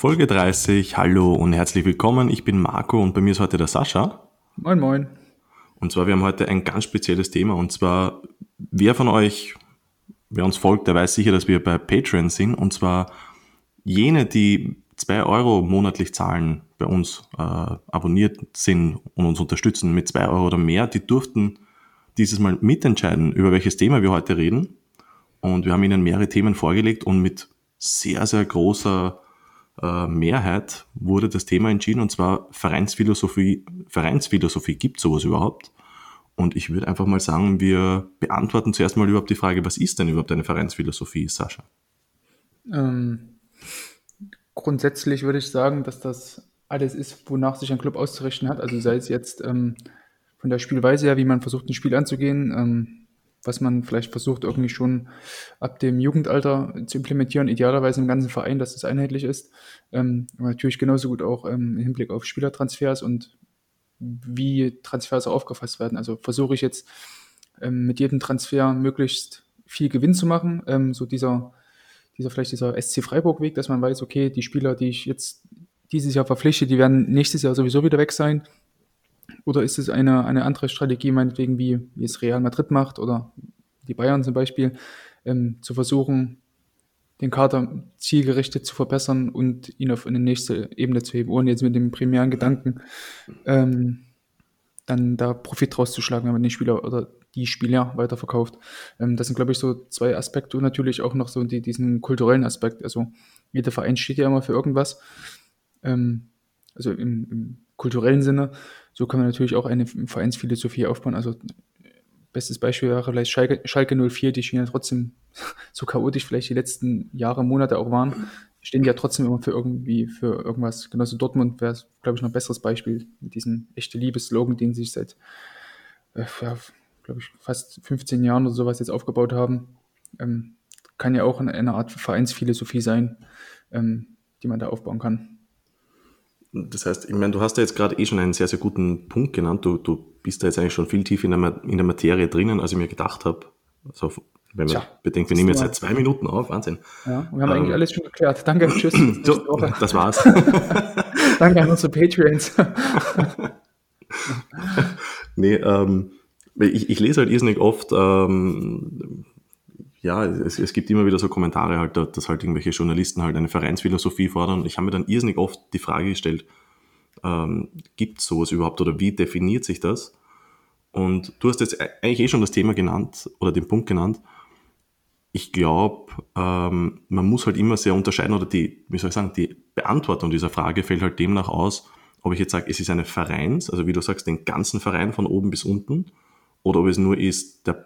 Folge 30. Hallo und herzlich willkommen. Ich bin Marco und bei mir ist heute der Sascha. Moin, moin. Und zwar, wir haben heute ein ganz spezielles Thema und zwar, wer von euch, wer uns folgt, der weiß sicher, dass wir bei Patreon sind und zwar jene, die zwei Euro monatlich zahlen, bei uns äh, abonniert sind und uns unterstützen mit zwei Euro oder mehr, die durften dieses Mal mitentscheiden, über welches Thema wir heute reden. Und wir haben ihnen mehrere Themen vorgelegt und mit sehr, sehr großer äh, Mehrheit wurde das Thema entschieden und zwar Vereinsphilosophie. Vereinsphilosophie gibt sowas überhaupt? Und ich würde einfach mal sagen, wir beantworten zuerst mal überhaupt die Frage, was ist denn überhaupt eine Vereinsphilosophie, Sascha? Ähm, grundsätzlich würde ich sagen, dass das alles ist, wonach sich ein Club auszurichten hat. Also sei es jetzt ähm, von der Spielweise her, wie man versucht, ein Spiel anzugehen, ähm, was man vielleicht versucht, irgendwie schon ab dem Jugendalter zu implementieren, idealerweise im ganzen Verein, dass es einheitlich ist. Ähm, natürlich genauso gut auch ähm, im Hinblick auf Spielertransfers und wie Transfers aufgefasst werden. Also versuche ich jetzt ähm, mit jedem Transfer möglichst viel Gewinn zu machen. Ähm, so dieser, dieser vielleicht dieser SC Freiburg-Weg, dass man weiß, okay, die Spieler, die ich jetzt dieses Jahr verpflichte, die werden nächstes Jahr sowieso wieder weg sein. Oder ist es eine, eine andere Strategie, meinetwegen, wie, wie es Real Madrid macht oder die Bayern zum Beispiel, ähm, zu versuchen, den Kader zielgerichtet zu verbessern und ihn auf eine nächste Ebene zu heben, ohne jetzt mit dem primären Gedanken ähm, dann da Profit rauszuschlagen, wenn man den Spieler oder die Spieler weiterverkauft. Ähm, das sind, glaube ich, so zwei Aspekte und natürlich auch noch so die, diesen kulturellen Aspekt. Also jeder Verein steht ja immer für irgendwas. Ähm, also im, im kulturellen Sinne. So kann man natürlich auch eine Vereinsphilosophie aufbauen. Also bestes Beispiel wäre vielleicht Schalke, Schalke 04, die stehen ja trotzdem so chaotisch vielleicht die letzten Jahre, Monate auch waren, stehen ja trotzdem immer für irgendwie, für irgendwas. Genauso Dortmund wäre, glaube ich, noch ein besseres Beispiel mit diesem echte Liebes-Slogan, den sie sich seit, äh, ja, glaube ich, fast 15 Jahren oder sowas jetzt aufgebaut haben. Ähm, kann ja auch eine, eine Art Vereinsphilosophie sein, ähm, die man da aufbauen kann. Das heißt, ich meine, du hast da jetzt gerade eh schon einen sehr, sehr guten Punkt genannt. Du, du bist da jetzt eigentlich schon viel tiefer in der, in der Materie drinnen, als ich mir gedacht habe. Also, wenn man Tja, bedenkt, wir nehmen jetzt seit zwei Minuten auf, Wahnsinn. Ja, wir haben ähm, eigentlich alles schon geklärt. Danke, tschüss. So, das war's. Danke an unsere Patreons. nee, ähm, ich, ich lese halt irrsinnig oft ähm, ja, es, es gibt immer wieder so Kommentare halt, dass halt irgendwelche Journalisten halt eine Vereinsphilosophie fordern. Ich habe mir dann irrsinnig oft die Frage gestellt, ähm, gibt es sowas überhaupt oder wie definiert sich das? Und du hast jetzt eigentlich eh schon das Thema genannt oder den Punkt genannt. Ich glaube, ähm, man muss halt immer sehr unterscheiden oder die, wie soll ich sagen, die Beantwortung dieser Frage fällt halt demnach aus, ob ich jetzt sage, es ist eine Vereins, also wie du sagst, den ganzen Verein von oben bis unten, oder ob es nur ist, der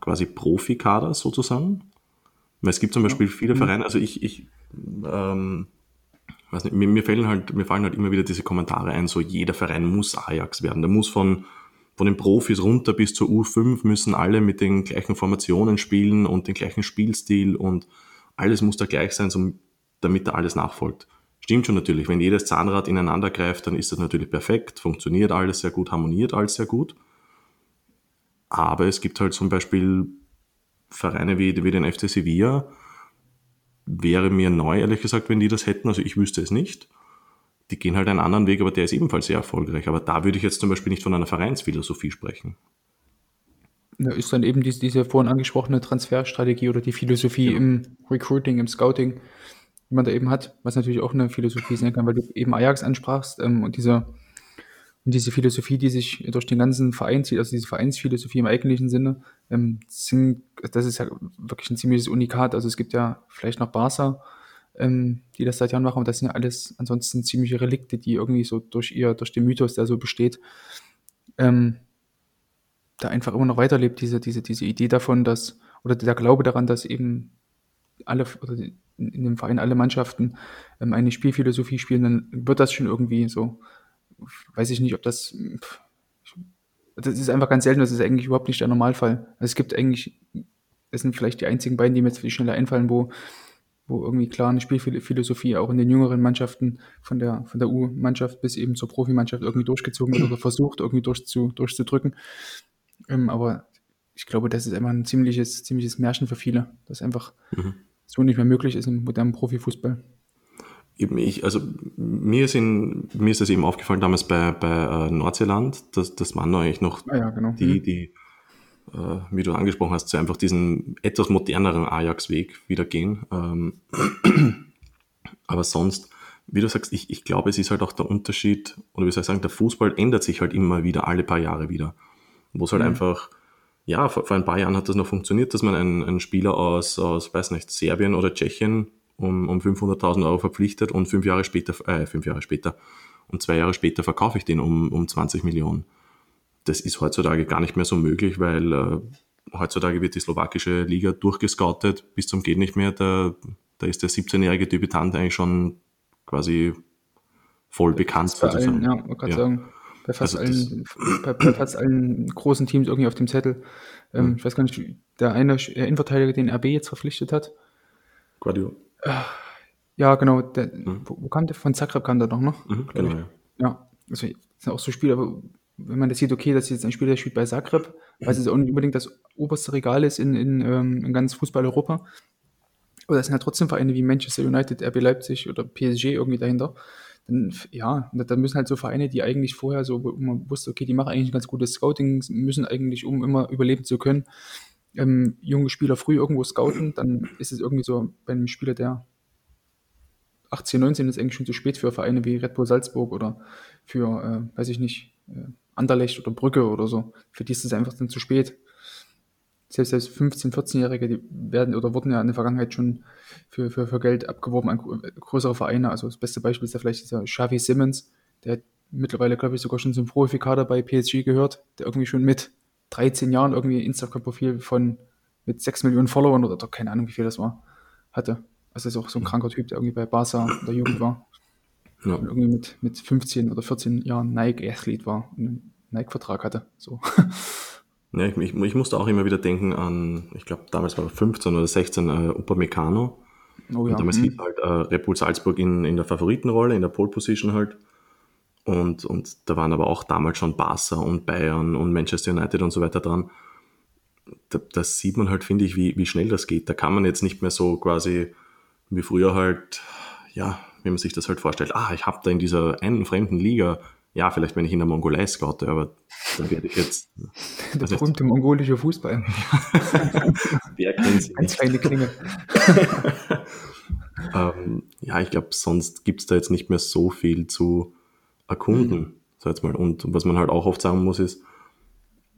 quasi Profikader sozusagen. Weil es gibt zum Beispiel viele mhm. Vereine, also ich, ich ähm, weiß nicht, mir, mir, fallen halt, mir fallen halt immer wieder diese Kommentare ein, so jeder Verein muss Ajax werden. Der muss von, von den Profis runter bis zur U5 müssen alle mit den gleichen Formationen spielen und den gleichen Spielstil und alles muss da gleich sein, so, damit da alles nachfolgt. Stimmt schon natürlich, wenn jedes Zahnrad ineinander greift, dann ist das natürlich perfekt, funktioniert alles sehr gut, harmoniert alles sehr gut. Aber es gibt halt zum Beispiel Vereine wie, wie den FC Sevilla, wäre mir neu, ehrlich gesagt, wenn die das hätten. Also ich wüsste es nicht. Die gehen halt einen anderen Weg, aber der ist ebenfalls sehr erfolgreich. Aber da würde ich jetzt zum Beispiel nicht von einer Vereinsphilosophie sprechen. Ja, ist dann eben diese, diese vorhin angesprochene Transferstrategie oder die Philosophie ja. im Recruiting, im Scouting, die man da eben hat, was natürlich auch eine Philosophie sein kann, weil du eben Ajax ansprachst ähm, und dieser und diese Philosophie, die sich durch den ganzen Verein zieht, also diese Vereinsphilosophie im eigentlichen Sinne, ähm, sind, das ist ja wirklich ein ziemliches Unikat. Also es gibt ja vielleicht noch Barca, ähm, die das seit Jahren machen, und das sind ja alles ansonsten ziemliche Relikte, die irgendwie so durch ihr, durch den Mythos, der so besteht, ähm, da einfach immer noch weiterlebt, diese, diese, diese Idee davon, dass, oder der Glaube daran, dass eben alle, oder in dem Verein alle Mannschaften ähm, eine Spielphilosophie spielen, dann wird das schon irgendwie so weiß ich nicht, ob das. Das ist einfach ganz selten, das ist eigentlich überhaupt nicht der Normalfall. Also es gibt eigentlich, das sind vielleicht die einzigen beiden, die mir jetzt schneller einfallen, wo, wo irgendwie klar eine Spielphilosophie auch in den jüngeren Mannschaften von der, von der U-Mannschaft bis eben zur Profimannschaft irgendwie durchgezogen wird oder versucht, irgendwie durchzu, durchzudrücken. Ähm, aber ich glaube, das ist einfach ein ziemliches, ziemliches Märchen für viele, das einfach mhm. so nicht mehr möglich ist im modernen Profifußball. Eben ich, also mir ist, in, mir ist das eben aufgefallen damals bei, bei äh, Nordseeland, dass das waren eigentlich noch Ah ja, genau. die, Mhm. die äh, wie du angesprochen hast, so einfach diesen etwas moderneren Ajax-Weg wieder gehen. Ähm, aber sonst, wie du sagst, ich, ich glaube, es ist halt auch der Unterschied, oder wie soll ich sagen, der Fußball ändert sich halt immer wieder, alle paar Jahre wieder. Wo es halt Mhm. einfach, ja, vor, vor ein paar Jahren hat das noch funktioniert, dass man einen, einen Spieler aus, aus, weiß nicht, Serbien oder Tschechien um, um 500.000 Euro verpflichtet und fünf Jahre später, äh, fünf Jahre später, und zwei Jahre später verkaufe ich den um, um 20 Millionen. Das ist heutzutage gar nicht mehr so möglich, weil äh, heutzutage wird die slowakische Liga durchgescoutet bis zum geht nicht mehr. Da, da ist der 17-jährige Debütant eigentlich schon quasi voll bekannt Bei allen, ja, man kann Ja. sagen, bei fast, Also allen, bei, bei fast allen großen Teams irgendwie auf dem Zettel. Ähm, Mhm. Ich weiß gar nicht, der eine äh, Innenverteidiger, den RB jetzt verpflichtet hat. Guardiola. Ja, genau, der, wo, wo kam der? Von Zagreb kam der doch noch. Mhm, glaub genau, ich. ja. Ja, also das sind auch so Spieler, wo- wenn man das sieht, okay, das ist jetzt ein Spieler, der spielt bei Zagreb, weil es auch nicht unbedingt das oberste Regal ist in, in, ähm, in ganz Fußball-Europa. Aber das sind ja trotzdem Vereine wie Manchester United, RB Leipzig oder PSG irgendwie dahinter. Dann, ja, dann müssen halt so Vereine, die eigentlich vorher so, wo man wusste, okay, die machen eigentlich ein ganz gutes Scouting, müssen eigentlich, um immer überleben zu können, ähm, junge Spieler früh irgendwo scouten, dann ist es irgendwie so bei einem Spieler, der 18, 19 ist eigentlich schon zu spät für Vereine wie Red Bull Salzburg oder für, äh, weiß ich nicht, äh, Anderlecht oder Brücke oder so. Für die ist es einfach dann zu spät. Selbst, selbst 15-, 14-Jährige, die werden oder wurden ja in der Vergangenheit schon für, für, für Geld abgeworben an gro- größere Vereine. Also das beste Beispiel ist ja vielleicht dieser Xavi Simmons, der mittlerweile, glaube ich, sogar schon zum Profikader bei PSG gehört, der irgendwie schon mit 13 Jahren irgendwie Instagram-Profil von mit 6 Millionen Followern oder doch keine Ahnung, wie viel das war, hatte. Also ist auch so ein kranker Typ, der irgendwie bei Barca in der Jugend war Ja. und irgendwie mit, mit 15 oder 14 Jahren Nike-Athlet war und einen Nike-Vertrag hatte. So. Ja, ich, ich, ich musste auch immer wieder denken an, ich glaube, damals war er 15 oder 16, äh, Upamecano. Oh Und damals mhm. hieß halt äh, Red Bull Salzburg in, in der Favoritenrolle, in der Pole Position halt. Und, und da waren aber auch damals schon Barca und Bayern und Manchester United und so weiter dran. Da, das sieht man halt, finde ich, wie, wie schnell das geht. Da kann man jetzt nicht mehr so quasi wie früher halt, ja, wie man sich das halt vorstellt. Ah, ich habe da in dieser einen fremden Liga, ja, vielleicht wenn ich in der Mongolei scoute, aber dann werde ich jetzt, Der also- berühmte mongolische Fußball. wer kennt sie Ganz feine Klinge. Ähm, ja, ich glaube, sonst gibt's da jetzt nicht mehr so viel zu erkunden, sag jetzt mal. Und was man halt auch oft sagen muss, ist,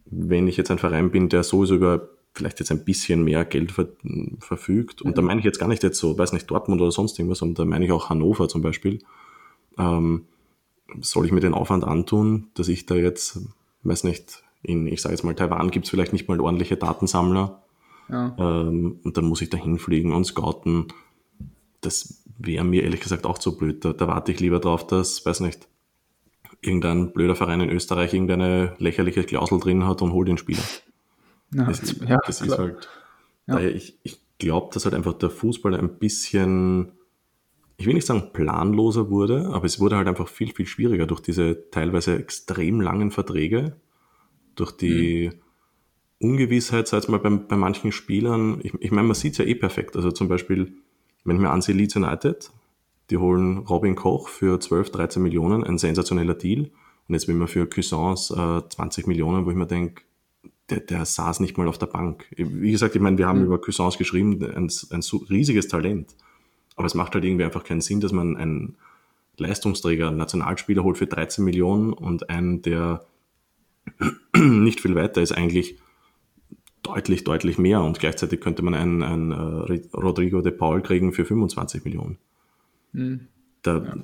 wenn ich jetzt ein Verein bin, der sowieso über vielleicht jetzt ein bisschen mehr Geld ver verfügt, und da meine ich jetzt gar nicht jetzt so, weiß nicht, Dortmund oder sonst irgendwas, sondern da meine ich auch Hannover zum Beispiel, ähm, soll ich mir den Aufwand antun, dass ich da jetzt, weiß nicht, in, ich sage jetzt mal, Taiwan gibt's vielleicht nicht mal ordentliche Datensammler, Ja. ähm, und dann muss ich da hinfliegen und scouten. Das wäre mir ehrlich gesagt auch zu blöd. Da, da warte ich lieber drauf, dass, weiß nicht, irgendein blöder Verein in Österreich irgendeine lächerliche Klausel drin hat und hol den Spieler. Ja, Das, ja, das ist halt, Ja. daher ich, ich glaube, dass halt einfach der Fußball ein bisschen, ich will nicht sagen planloser wurde, aber es wurde halt einfach viel, viel schwieriger durch diese teilweise extrem langen Verträge, durch die Ungewissheit, sag ich mal, bei, bei manchen Spielern. Ich, ich meine, man sieht es ja eh perfekt. Also zum Beispiel, wenn ich mir ansehe, Leeds United, die holen Robin Koch für 12, 13 Millionen, ein sensationeller Deal. Und jetzt will man für Cuisance äh, 20 Millionen, wo ich mir denke, der, der saß nicht mal auf der Bank. Wie gesagt, ich meine, wir haben über Cuisance geschrieben, ein, ein riesiges Talent. Aber es macht halt irgendwie einfach keinen Sinn, dass man einen Leistungsträger, einen Nationalspieler holt für 13 Millionen und einen, der nicht viel weiter ist, eigentlich deutlich, deutlich mehr. Und gleichzeitig könnte man einen, einen äh, Rodrigo de Paul kriegen für 25 Millionen. Mhm. Da,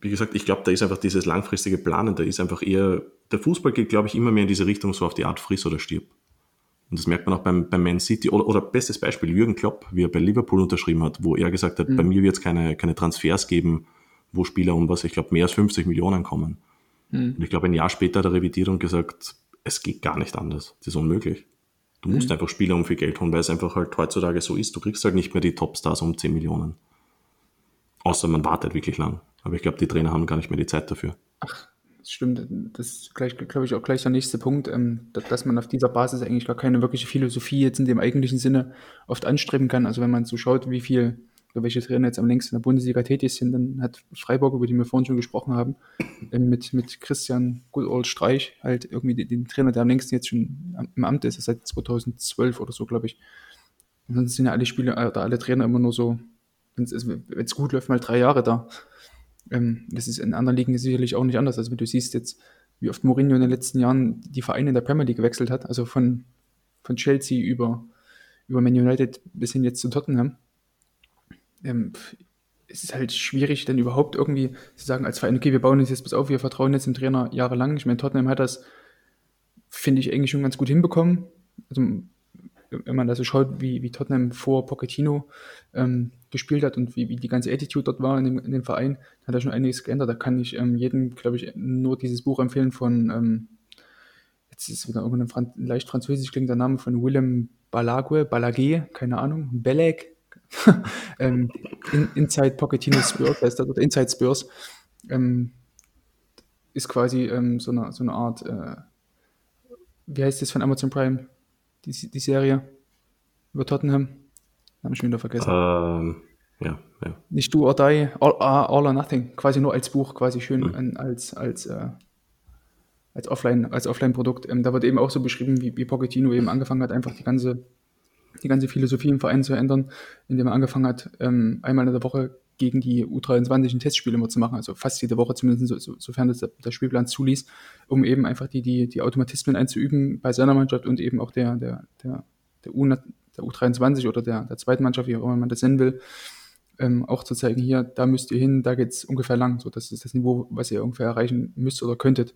Wie gesagt, ich glaube, da ist einfach dieses langfristige Planen, da ist einfach eher, der Fußball geht, glaube ich, immer mehr in diese Richtung, so auf die Art friss oder stirb. Und das merkt man auch beim, beim Man City. Oder, oder bestes Beispiel, Jürgen Klopp, wie er bei Liverpool unterschrieben hat, wo er gesagt hat, bei mir wird es keine, keine Transfers geben, wo Spieler um was, ich glaube, mehr als 50 Millionen kommen. Und ich glaube, ein Jahr später hat er revidiert und gesagt, es geht gar nicht anders. Das ist unmöglich. Du musst einfach Spieler um viel Geld holen, weil es einfach halt heutzutage so ist. Du kriegst halt nicht mehr die Topstars um 10 Millionen. Außer man wartet wirklich lang. Aber ich glaube, die Trainer haben gar nicht mehr die Zeit dafür. Das stimmt. Das ist glaube ich, auch gleich der nächste Punkt, ähm, dass, man auf dieser Basis eigentlich gar keine wirkliche Philosophie jetzt in dem eigentlichen Sinne oft anstreben kann. Also wenn man so schaut, wie viel welche Trainer jetzt am längsten in der Bundesliga tätig sind, dann hat Freiburg, über die wir vorhin schon gesprochen haben, ähm, mit, mit Christian Good Old Streich halt irgendwie den, Trainer, der am längsten jetzt schon im Amt ist, seit 2012 oder so, glaube ich. Und sonst sind ja alle Spieler oder alle Trainer immer nur so, wenn es gut läuft, mal drei Jahre da. Ähm, das ist in anderen Ligen sicherlich auch nicht anders. Also wenn du siehst jetzt, wie oft Mourinho in den letzten Jahren die Vereine in der Premier League gewechselt hat, also von, von Chelsea über, über Man United bis hin jetzt zu Tottenham. Ähm, es ist halt schwierig, dann überhaupt irgendwie zu sagen, als Verein, okay, wir bauen uns jetzt bis auf, wir vertrauen jetzt dem Trainer jahrelang. Ich meine, Tottenham hat das, finde ich, eigentlich schon ganz gut hinbekommen. Also wenn man da so schaut, wie, wie Tottenham vor Pochettino ähm, gespielt hat und wie, wie die ganze Attitude dort war in dem, in dem Verein, hat er schon einiges geändert. Da kann ich ähm, jedem, glaube ich, nur dieses Buch empfehlen von, ähm, jetzt ist wieder irgendein Fran leicht französisch klingender Name von Willem Balague, Balague, keine Ahnung, Beleg, ähm, in, Inside Pochettino Spurs, heißt das, oder Inside Spurs, ähm, ist quasi ähm, so, eine, so eine Art, äh, wie heißt das von Amazon Prime? Die, die Serie über Tottenham. Habe ich wieder vergessen. Ähm, ja, ja. Nicht Do or Die, All, ah, all or Nothing. Quasi nur als Buch, quasi schön mhm. als, als, äh, als Offline, als Offline-Produkt. Ähm, da wird eben auch so beschrieben, wie, wie Pochettino eben angefangen hat, einfach die ganze, die ganze Philosophie im Verein zu ändern, indem er angefangen hat, ähm, einmal in der Woche gegen die U23 ein Testspiel immer zu machen, also fast jede Woche zumindest, so, so, sofern das der, Spielplan zuließ, um eben einfach die, die, die Automatismen einzuüben bei seiner Mannschaft und eben auch der, der, der, der, U, der U23 oder der, der zweiten Mannschaft, wie auch immer man das nennen will, ähm, auch zu zeigen, hier, da müsst ihr hin, da geht es ungefähr lang, so das ist das Niveau, was ihr ungefähr erreichen müsst oder könntet.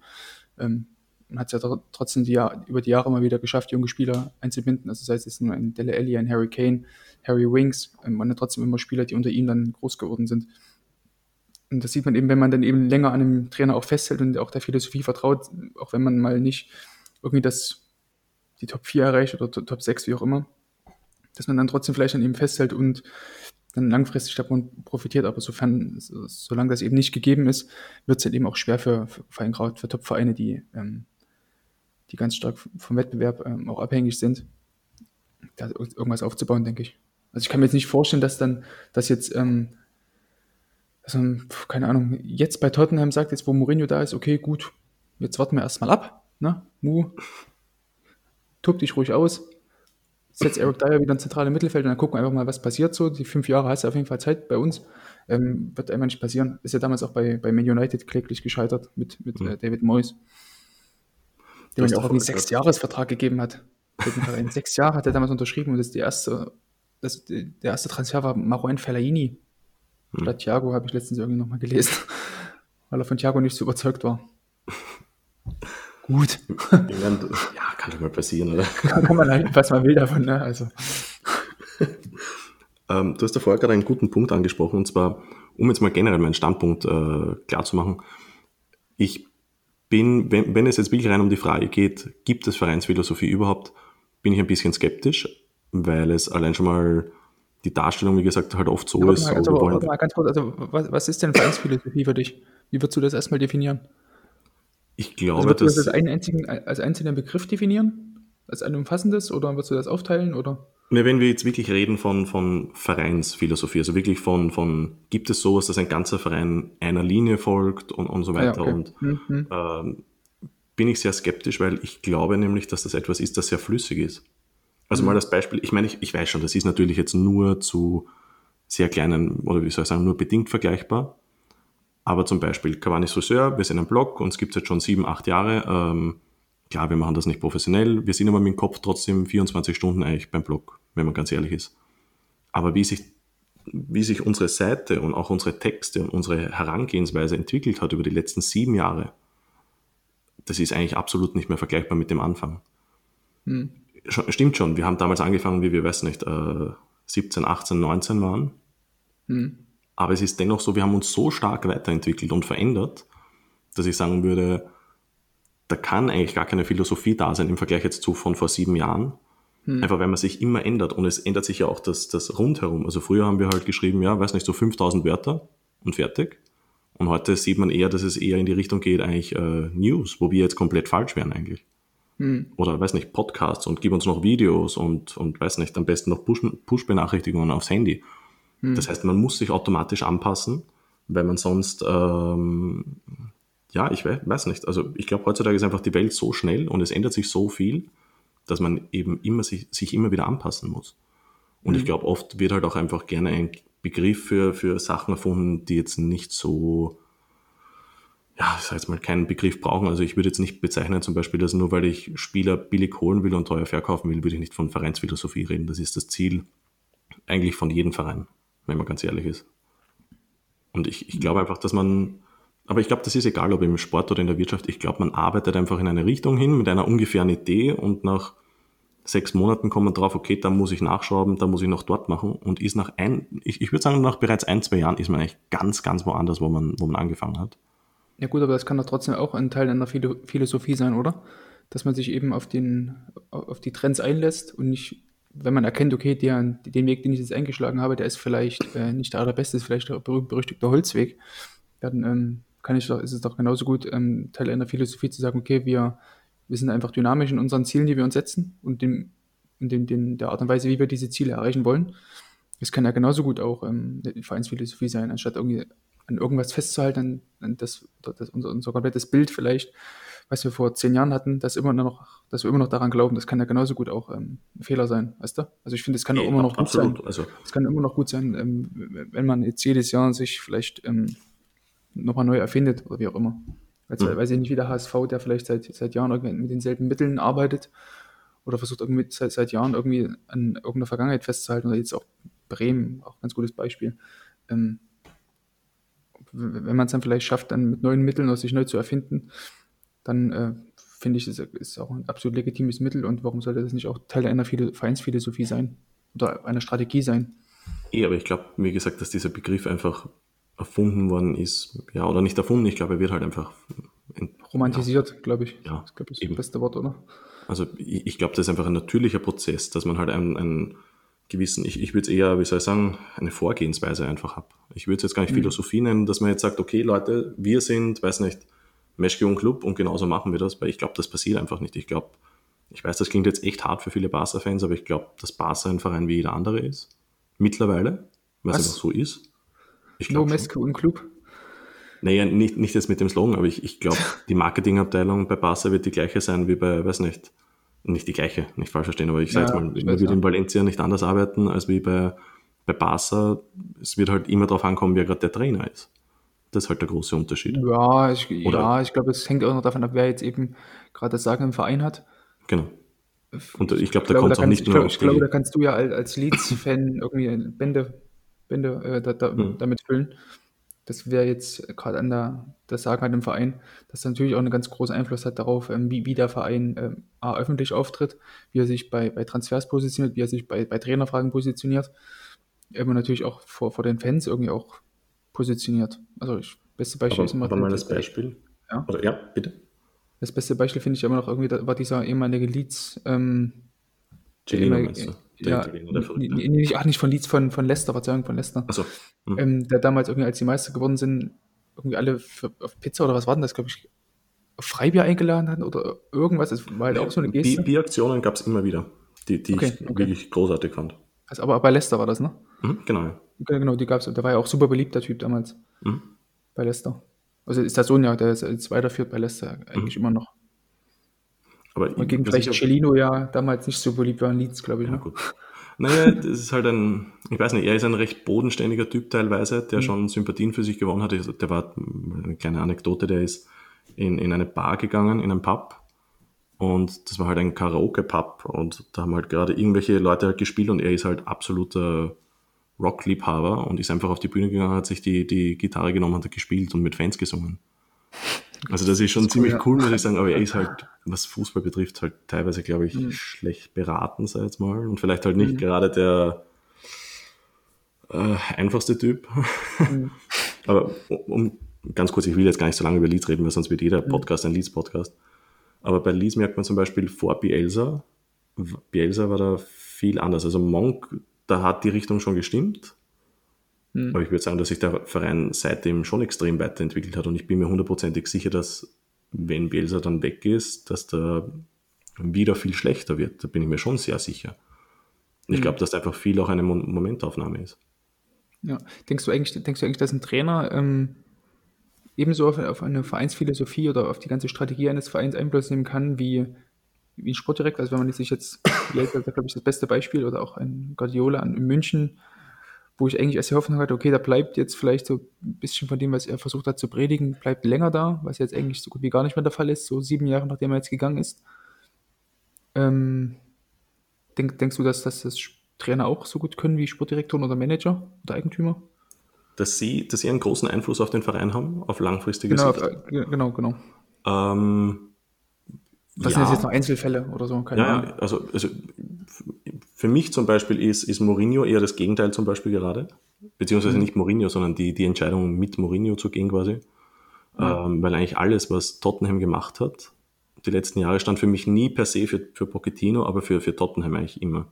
Ähm, man hat es ja trotzdem die über die Jahre mal wieder geschafft, junge Spieler einzubinden. Also sei es jetzt nur ein Dele Alli, ein Harry Kane, Harry Wings, ähm, man hat trotzdem immer Spieler, die unter ihm dann groß geworden sind. Und das sieht man eben, wenn man dann eben länger an einem Trainer auch festhält und auch der Philosophie vertraut, auch wenn man mal nicht irgendwie das, die Top 4 erreicht oder Top 6, wie auch immer, dass man dann trotzdem vielleicht an ihm festhält und dann langfristig davon profitiert. Aber sofern, solange das eben nicht gegeben ist, wird es halt eben auch schwer für, für, für Top-Vereine, die ähm, die ganz stark vom Wettbewerb ähm, auch abhängig sind, da irgendwas aufzubauen, denke ich. Also ich kann mir jetzt nicht vorstellen, dass dann, dass jetzt, ähm, also, keine Ahnung, jetzt bei Tottenham sagt, jetzt wo Mourinho da ist, okay, gut, jetzt warten wir erstmal ab, ne? Mu, tob dich ruhig aus, setz Eric Dyer wieder ins zentrale Mittelfeld und dann gucken wir einfach mal, was passiert so. Die fünf Jahre hast du auf jeden Fall Zeit bei uns. Ähm, wird einfach nicht passieren. Ist ja damals auch bei, bei Man United kläglich gescheitert mit, mit mhm. äh, David Moyes dem ja auch einen Sechs-Jahres-Vertrag gegeben hat. In sechs Jahre hat er damals unterschrieben und das ist die erste, das, der erste Transfer war Marouane Fellaini. Hm. Statt Thiago habe ich letztens irgendwie nochmal gelesen, weil er von Thiago nicht so überzeugt war. Gut. Ja, kann doch mal passieren, oder? Kann, kann man halt, was man will davon, ne? Also. ähm, du hast ja vorher gerade einen guten Punkt angesprochen, und zwar, um jetzt mal generell meinen Standpunkt äh, klar zu machen. Ich bin, wenn, wenn es jetzt wirklich rein um die Frage geht, gibt es Vereinsphilosophie überhaupt, bin ich ein bisschen skeptisch, weil es allein schon mal die Darstellung, wie gesagt, halt oft so ist. Mal, also, warte mal ganz kurz, also was, was ist denn Vereinsphilosophie für dich? Wie würdest du das erstmal definieren? Ich glaube, also, würdest du das als, einen einzigen, als einzelnen Begriff definieren? Als ein umfassendes oder würdest du das aufteilen? Oder? Ne, wenn wir jetzt wirklich reden von, von Vereinsphilosophie, also wirklich von, von, gibt es sowas, dass ein ganzer Verein einer Linie folgt und, und so weiter. Ja, okay. Und mhm. ähm, bin ich sehr skeptisch, weil ich glaube nämlich, dass das etwas ist, das sehr flüssig ist. Also mhm. mal das Beispiel, ich meine, ich, ich weiß schon, das ist natürlich jetzt nur zu sehr kleinen, oder wie soll ich sagen, nur bedingt vergleichbar. Aber zum Beispiel Cavani Sousseur, wir sind ein Blog, uns gibt es jetzt schon sieben, acht Jahre. Ähm, Klar, wir machen das nicht professionell, wir sind aber mit dem Kopf trotzdem 24 Stunden eigentlich beim Blog, wenn man ganz ehrlich ist. Aber wie sich, wie sich unsere Seite und auch unsere Texte und unsere Herangehensweise entwickelt hat über die letzten sieben Jahre, das ist eigentlich absolut nicht mehr vergleichbar mit dem Anfang. Hm. Stimmt schon, wir haben damals angefangen, wie wir, weiß nicht, 17, 18, 19 waren. Hm. Aber es ist dennoch so, wir haben uns so stark weiterentwickelt und verändert, dass ich sagen würde, da kann eigentlich gar keine Philosophie da sein im Vergleich jetzt zu von vor sieben Jahren. Hm. Einfach weil man sich immer ändert und es ändert sich ja auch das, das rundherum. Also früher haben wir halt geschrieben, ja, weiß nicht, so 5000 Wörter und fertig. Und heute sieht man eher, dass es eher in die Richtung geht, eigentlich äh, News, wo wir jetzt komplett falsch wären eigentlich. Hm. Oder weiß nicht, Podcasts und gib uns noch Videos und, und weiß nicht, am besten noch Push-Benachrichtigungen aufs Handy. Hm. Das heißt, man muss sich automatisch anpassen, weil man sonst, ähm, ja, ich weiß, nicht. Also ich glaube, heutzutage ist einfach die Welt so schnell und es ändert sich so viel, dass man eben immer sich, sich immer wieder anpassen muss. Und hm. ich glaube, oft wird halt auch einfach gerne ein Begriff für, für Sachen erfunden, die jetzt nicht so, ja, ich sag jetzt mal, keinen Begriff brauchen. Also ich würde jetzt nicht bezeichnen, zum Beispiel, dass nur weil ich Spieler billig holen will und teuer verkaufen will, würde ich nicht von Vereinsphilosophie reden. Das ist das Ziel eigentlich von jedem Verein, wenn man ganz ehrlich ist. Und ich, ich glaube einfach, dass man, aber ich glaube, das ist egal, ob im Sport oder in der Wirtschaft, ich glaube, man arbeitet einfach in eine Richtung hin mit einer ungefähren Idee und nach sechs Monaten kommt man drauf, okay, da muss ich nachschrauben, da muss ich noch dort machen und ist nach ein, ich, ich würde sagen, nach bereits ein, zwei Jahren ist man eigentlich ganz, ganz woanders, wo man, wo man angefangen hat. Ja gut, aber das kann doch trotzdem auch ein Teil einer Philosophie sein, oder? Dass man sich eben auf, den, auf die Trends einlässt und nicht, wenn man erkennt, okay, der, den Weg, den ich jetzt eingeschlagen habe, der ist vielleicht äh, nicht der allerbeste, ist vielleicht der berühmt-berüchtigte Holzweg, dann ähm, kann ich doch, ist es doch genauso gut, ähm, Teil einer Philosophie zu sagen, okay, wir wir sind einfach dynamisch in unseren Zielen, die wir uns setzen und dem, in dem, dem, der Art und Weise, wie wir diese Ziele erreichen wollen. Es kann ja genauso gut auch ähm, eine Vereinsphilosophie sein, anstatt irgendwie an irgendwas festzuhalten, an das, das unser, unser komplettes Bild vielleicht, was wir vor zehn Jahren hatten, dass immer noch, dass wir immer noch daran glauben, das kann ja genauso gut auch ähm, ein Fehler sein, weißt du? Also ich finde, es kann ja, immer noch gut absolut. sein. Also. Es kann immer noch gut sein, ähm, wenn man jetzt jedes Jahr sich vielleicht ähm, nochmal neu erfindet oder wie auch immer. Also, mhm. weiß ich nicht, wie der HSV, der vielleicht seit, seit Jahren mit denselben Mitteln arbeitet oder versucht irgendwie seit, seit Jahren irgendwie an irgendeiner Vergangenheit festzuhalten oder jetzt auch Bremen, auch ein ganz gutes Beispiel. Ähm, wenn man es dann vielleicht schafft, dann mit neuen Mitteln oder sich neu zu erfinden, dann äh, finde ich, das ist auch ein absolut legitimes Mittel und warum sollte das nicht auch Teil einer Vereinsphilosophie sein oder einer Strategie sein? Ja, aber ich glaube, wie gesagt, dass dieser Begriff einfach erfunden worden ist, ja, oder nicht erfunden, ich glaube, er wird halt einfach romantisiert, ja, glaube ich. Ja, das glaube ich ist das beste Wort, oder? Also ich, ich glaube, das ist einfach ein natürlicher Prozess, dass man halt einen, einen gewissen, ich, ich würde es eher, wie soll ich sagen, eine Vorgehensweise einfach habe. Ich würde es jetzt gar nicht mhm. Philosophie nennen, dass man jetzt sagt, okay, Leute, wir sind, weiß nicht, Meschke und Club und genauso machen wir das, weil ich glaube, das passiert einfach nicht. Ich glaube, ich weiß, das klingt jetzt echt hart für viele Barca-Fans, aber ich glaube, dass Barca ein Verein wie jeder andere ist. Mittlerweile, weil es einfach so ist. Ich no Meske und Club. Naja, nicht, nicht jetzt mit dem Slogan, aber ich, ich glaube, die Marketingabteilung bei Barca wird die gleiche sein wie bei, weiß nicht, nicht die gleiche, nicht falsch verstehen, aber ich sage ja, mal, man wird in Valencia nicht anders arbeiten als wie bei, bei Barca. Es wird halt immer darauf ankommen, wer gerade der Trainer ist. Das ist halt der große Unterschied. Ja, ich, ja, ich glaube, es hängt auch noch davon ab, wer jetzt eben gerade das Sagen im Verein hat. Genau. Und ich glaube, da kommt es auch nicht ich nur glaub, Ich glaube, da kannst du ja als, als Leeds-Fan irgendwie Bände Bände äh, da, da, mhm. damit füllen. Das wäre jetzt gerade an der, das Sagen an dem Verein, dass das natürlich auch einen ganz großen Einfluss hat darauf, ähm, wie, wie der Verein ähm, A, öffentlich auftritt, wie er sich bei, bei Transfers positioniert, wie er sich bei, bei Trainerfragen positioniert, ähm, und natürlich auch vor, vor den Fans irgendwie auch positioniert. Also das beste Beispiel aber, ist immer. Aber mal das Beispiel. Ja? Oder, ja, bitte. Das beste Beispiel finde ich immer noch irgendwie, da war dieser ehemalige Leeds, ähm, Gelino, meinst ja, nicht, ach, nicht von Leeds, von, von Leicester, Verzeihung, von Leicester. Achso. Mhm. Ähm, der damals irgendwie, als die Meister geworden sind, irgendwie alle für, auf Pizza oder was war denn das, glaube ich, Freibier eingeladen hatten oder irgendwas. Das war halt ja, auch so eine Geste. Bieraktionen gab es immer wieder, die, die okay, ich okay. wirklich großartig fand. Also, aber bei Leicester war das, ne? Mhm, genau. Ja. Genau, die gab es. Der war ja auch super beliebter Typ damals. Mhm. Bei Leicester. Also ist der Sohn ja, der ist jetzt weiterführt bei Leicester eigentlich mhm. immer noch. Aber Und gegen vielleicht Celino ja damals nicht so beliebt war in Leeds, glaube ich. Ja, ne? gut. Naja, das ist halt ein, ich weiß nicht, er ist ein recht bodenständiger Typ teilweise, der mhm. schon Sympathien für sich gewonnen hat. Der war, eine kleine Anekdote, der ist in, in eine Bar gegangen, in einen Pub. Und das war halt ein Karaoke-Pub. Und da haben halt gerade irgendwelche Leute halt gespielt und er ist halt absoluter Rock-Liebhaber und ist einfach auf die Bühne gegangen, hat sich die, die Gitarre genommen und hat gespielt und mit Fans gesungen. Also das ist schon das ziemlich cool, muss ich sagen, aber er ist halt, was Fußball betrifft, halt teilweise, glaube ich, mhm. schlecht beraten, sei jetzt mal. Und vielleicht halt nicht mhm. gerade der äh, einfachste Typ. Mhm. aber um, ganz kurz, ich will jetzt gar nicht so lange über Leeds reden, weil sonst wird jeder mhm. Podcast ein Leeds-Podcast. Aber bei Leeds merkt man zum Beispiel vor Bielsa, Bielsa war da viel anders. Also Monk, da hat die Richtung schon gestimmt, Mhm. Aber ich würde sagen, dass sich der Verein seitdem schon extrem weiterentwickelt hat und ich bin mir hundertprozentig sicher, dass wenn Bielsa dann weg ist, dass da wieder viel schlechter wird. Da bin ich mir schon sehr sicher. Und ich mhm. glaube, dass einfach viel auch eine Momentaufnahme ist. Ja. Denkst du eigentlich, denkst du eigentlich, dass ein Trainer ähm, ebenso auf, auf, eine Vereinsphilosophie oder auf die ganze Strategie eines Vereins Einfluss nehmen kann wie, wie ein Sportdirektor? Also wenn man sich jetzt, Bielsa ist glaube ich das beste Beispiel oder auch ein Guardiola in München, wo ich eigentlich erst die Hoffnung hatte, okay, da bleibt jetzt vielleicht so ein bisschen von dem, was er versucht hat zu predigen, bleibt länger da, was jetzt eigentlich so gut wie gar nicht mehr der Fall ist, so sieben Jahre nachdem er jetzt gegangen ist. Ähm, denk, denkst du, dass, dass das Trainer auch so gut können wie Sportdirektoren oder Manager oder Eigentümer? Dass sie, dass sie einen großen Einfluss auf den Verein haben, auf langfristige genau, Sicht. Äh, genau, genau. Ähm, das ja. sind jetzt noch Einzelfälle oder so? Keine ja, Ahnung. also, also für mich zum Beispiel ist, ist Mourinho eher das Gegenteil zum Beispiel gerade. Beziehungsweise mhm. nicht Mourinho, sondern die, die Entscheidung mit Mourinho zu gehen quasi. Mhm. Ähm, weil eigentlich alles, was Tottenham gemacht hat, die letzten Jahre stand für mich nie per se für, für Pochettino, aber für, für Tottenham eigentlich immer.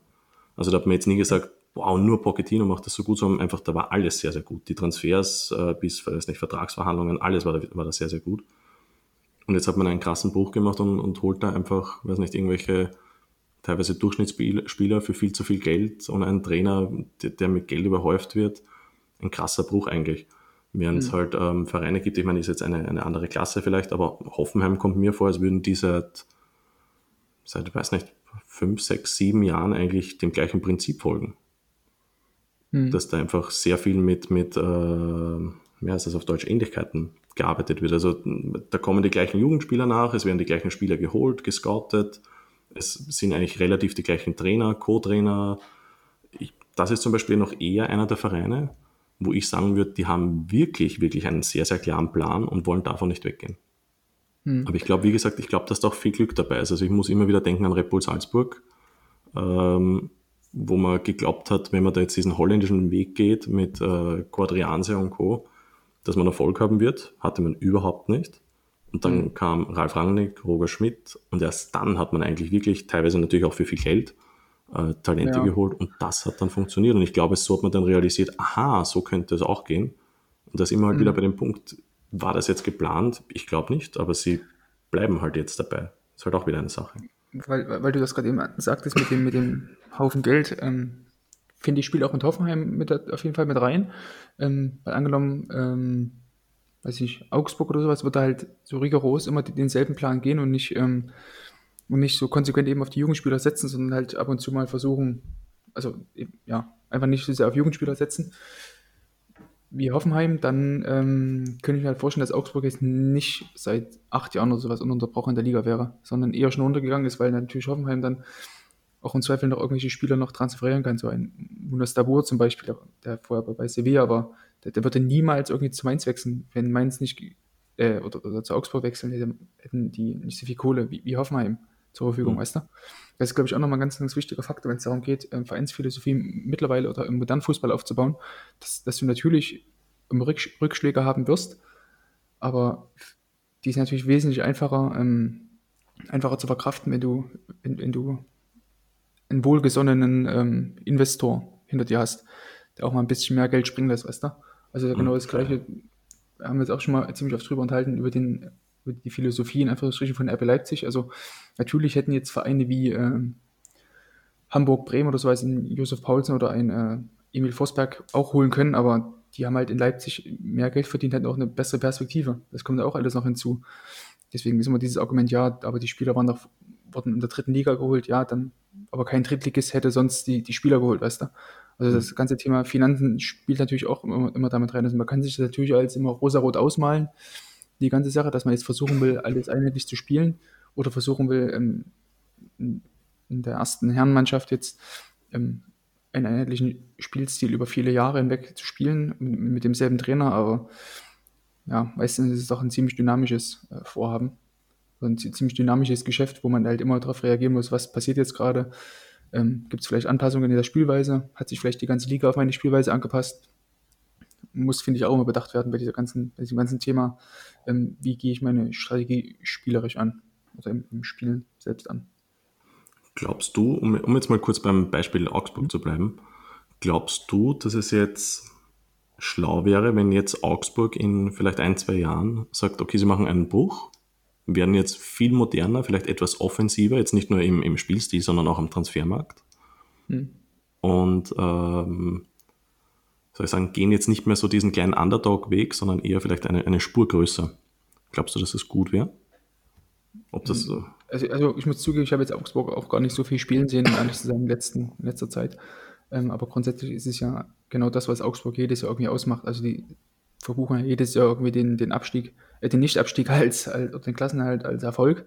Also da hat man jetzt nie gesagt, wow, nur Pochettino macht das so gut, sondern einfach, da war alles sehr, sehr gut. Die Transfers äh, bis, weiß nicht, Vertragsverhandlungen, alles war da, war da sehr, sehr gut. Und jetzt hat man einen krassen Bruch gemacht und, und holt da einfach, weiß nicht, irgendwelche teilweise Durchschnittsspieler für viel zu viel Geld und einen Trainer, der, der mit Geld überhäuft wird. Ein krasser Bruch eigentlich. Während es mhm. halt ähm, Vereine gibt, ich meine, ist jetzt eine, eine andere Klasse vielleicht, aber Hoffenheim kommt mir vor, als würden die seit, seit, ich weiß nicht, fünf, sechs, sieben Jahren eigentlich dem gleichen Prinzip folgen. Mhm. Dass da einfach sehr viel mit, mit äh, ja, ist das auf Deutsch, Ähnlichkeiten gearbeitet wird. Also da kommen die gleichen Jugendspieler nach, es werden die gleichen Spieler geholt, gescoutet, es sind eigentlich relativ die gleichen Trainer, Co-Trainer. Das ist zum Beispiel noch eher einer der Vereine, wo ich sagen würde, die haben wirklich, wirklich einen sehr, sehr klaren Plan und wollen davon nicht weggehen. Hm. Aber ich glaube, wie gesagt, ich glaube, dass da auch viel Glück dabei ist. Also ich muss immer wieder denken an Red Bull Salzburg, ähm, wo man geglaubt hat, wenn man da jetzt diesen holländischen Weg geht mit äh, Quadrianse und Co., dass man Erfolg haben wird. Hatte man überhaupt nicht. Und dann mhm. kam Ralf Rangnick, Roger Schmidt und erst dann hat man eigentlich wirklich, teilweise natürlich auch für viel Geld, äh, Talente ja. geholt und das hat dann funktioniert. Und ich glaube, so hat man dann realisiert, aha, so könnte es auch gehen. Und da sind wir halt mhm. wieder bei dem Punkt, war das jetzt geplant? Ich glaube nicht, aber sie bleiben halt jetzt dabei. Ist halt auch wieder eine Sache. Weil, weil du das gerade eben sagtest mit dem, mit dem Haufen Geld, ähm, finde ich, spielt auch in Hoffenheim mit, auf jeden Fall mit rein. Ähm, weil angenommen, ähm, weiß ich, Augsburg oder sowas, wird da halt so rigoros immer denselben Plan gehen und nicht, ähm, und nicht so konsequent eben auf die Jugendspieler setzen, sondern halt ab und zu mal versuchen, also ja, einfach nicht so sehr auf Jugendspieler setzen. Wie Hoffenheim, dann ähm, könnte ich mir halt vorstellen, dass Augsburg jetzt nicht seit acht Jahren oder sowas ununterbrochen in der Liga wäre, sondern eher schon untergegangen ist, weil natürlich Hoffenheim dann auch im Zweifel noch irgendwelche Spieler noch transferieren kann. So ein Munas Dabur zum Beispiel, der vorher bei Sevilla war, der, der würde niemals irgendwie zu Mainz wechseln, wenn Mainz nicht äh, oder, oder, zu Augsburg wechseln, hätten die nicht so viel Kohle wie, wie Hoffenheim zur Verfügung, mhm. weißt du? Das ist, glaube ich, auch nochmal ein ganz, ganz wichtiger Faktor, wenn es darum geht, ähm, Vereinsphilosophie mittlerweile oder im modernen Fußball aufzubauen, dass, dass du natürlich Rückschläge haben wirst, aber die sind natürlich wesentlich einfacher, ähm, einfacher zu verkraften, wenn du, wenn, wenn du einen wohlgesonnenen ähm, Investor hinter dir hast, der auch mal ein bisschen mehr Geld springen lässt, weißt du? Also genau das Gleiche haben wir jetzt auch schon mal ziemlich oft drüber unterhalten, über, den, über die Philosophie in Anführungsstrichen von RB Leipzig. Also natürlich hätten jetzt Vereine wie äh, Hamburg, Bremen oder so als ein Josef Paulsen oder ein äh, Emil Forsberg auch holen können, aber die haben halt in Leipzig mehr Geld verdient, hatten auch eine bessere Perspektive. Das kommt auch alles noch hinzu. Deswegen ist immer dieses Argument, ja, aber die Spieler waren doch, wurden in der dritten Liga geholt, ja, dann, aber kein Drittligist hätte sonst die, die Spieler geholt, weißt du? Also das mhm. ganze Thema Finanzen spielt natürlich auch immer, immer damit rein. Also man kann sich das natürlich als immer rosarot ausmalen, die ganze Sache, dass man jetzt versuchen will, alles einheitlich zu spielen oder versuchen will, ähm, in der ersten Herrenmannschaft jetzt ähm, einen einheitlichen Spielstil über viele Jahre hinweg zu spielen mit, mit demselben Trainer, aber ja, meistens ist es doch ein ziemlich dynamisches äh, Vorhaben. Ein ziemlich dynamisches Geschäft, wo man halt immer darauf reagieren muss, was passiert jetzt gerade. Ähm, Gibt es vielleicht Anpassungen in der Spielweise? Hat sich vielleicht die ganze Liga auf meine Spielweise angepasst? Muss, finde ich, auch immer bedacht werden bei, dieser ganzen, bei diesem ganzen Thema. Ähm, wie gehe ich meine Strategie spielerisch an oder im, im Spielen selbst an? Glaubst du, um, um jetzt mal kurz beim Beispiel Augsburg mhm. zu bleiben, glaubst du, dass es jetzt schlau wäre, wenn jetzt Augsburg in vielleicht ein, zwei Jahren sagt, okay, sie machen einen Bruch, werden jetzt viel moderner, vielleicht etwas offensiver, jetzt nicht nur im, im Spielstil, sondern auch am Transfermarkt. Mhm. Und ähm, soll ich sagen, gehen jetzt nicht mehr so diesen kleinen Underdog-Weg, sondern eher vielleicht eine, eine Spur größer. Glaubst du, dass das gut wäre? Ob das so also, also ich muss zugeben, ich habe jetzt Augsburg auch gar nicht so viel spielen sehen, ehrlich zu letzten, in letzter Zeit. Ähm, aber grundsätzlich ist es ja genau das, was Augsburg jedes Jahr irgendwie ausmacht. Also die verbuchen jedes Jahr irgendwie den, den Abstieg, äh, den Nicht-Abstieg als, als, oder den Klassenhalt als Erfolg.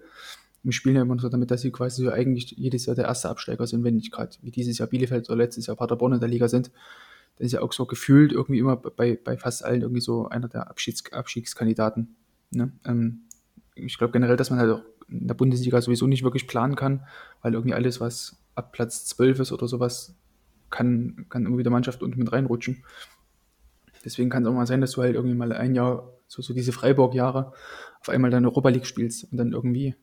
Und spielen ja immer so damit, dass sie quasi so eigentlich jedes Jahr der erste Absteiger sind, wenn nicht gerade wie dieses Jahr Bielefeld oder letztes Jahr Paderborn in der Liga sind. Dann ist ja Augsburg gefühlt irgendwie immer bei, bei fast allen irgendwie so einer der Abschieds, Abstiegskandidaten. Ne? Ähm, ich glaube generell, dass man halt auch in der Bundesliga sowieso nicht wirklich planen kann, weil irgendwie alles, was ab Platz 12 ist oder sowas, kann, kann irgendwie der Mannschaft unten mit reinrutschen. Deswegen kann es auch mal sein, dass du halt irgendwie mal ein Jahr, so, so diese Freiburg-Jahre, auf einmal dann Europa League spielst und dann irgendwie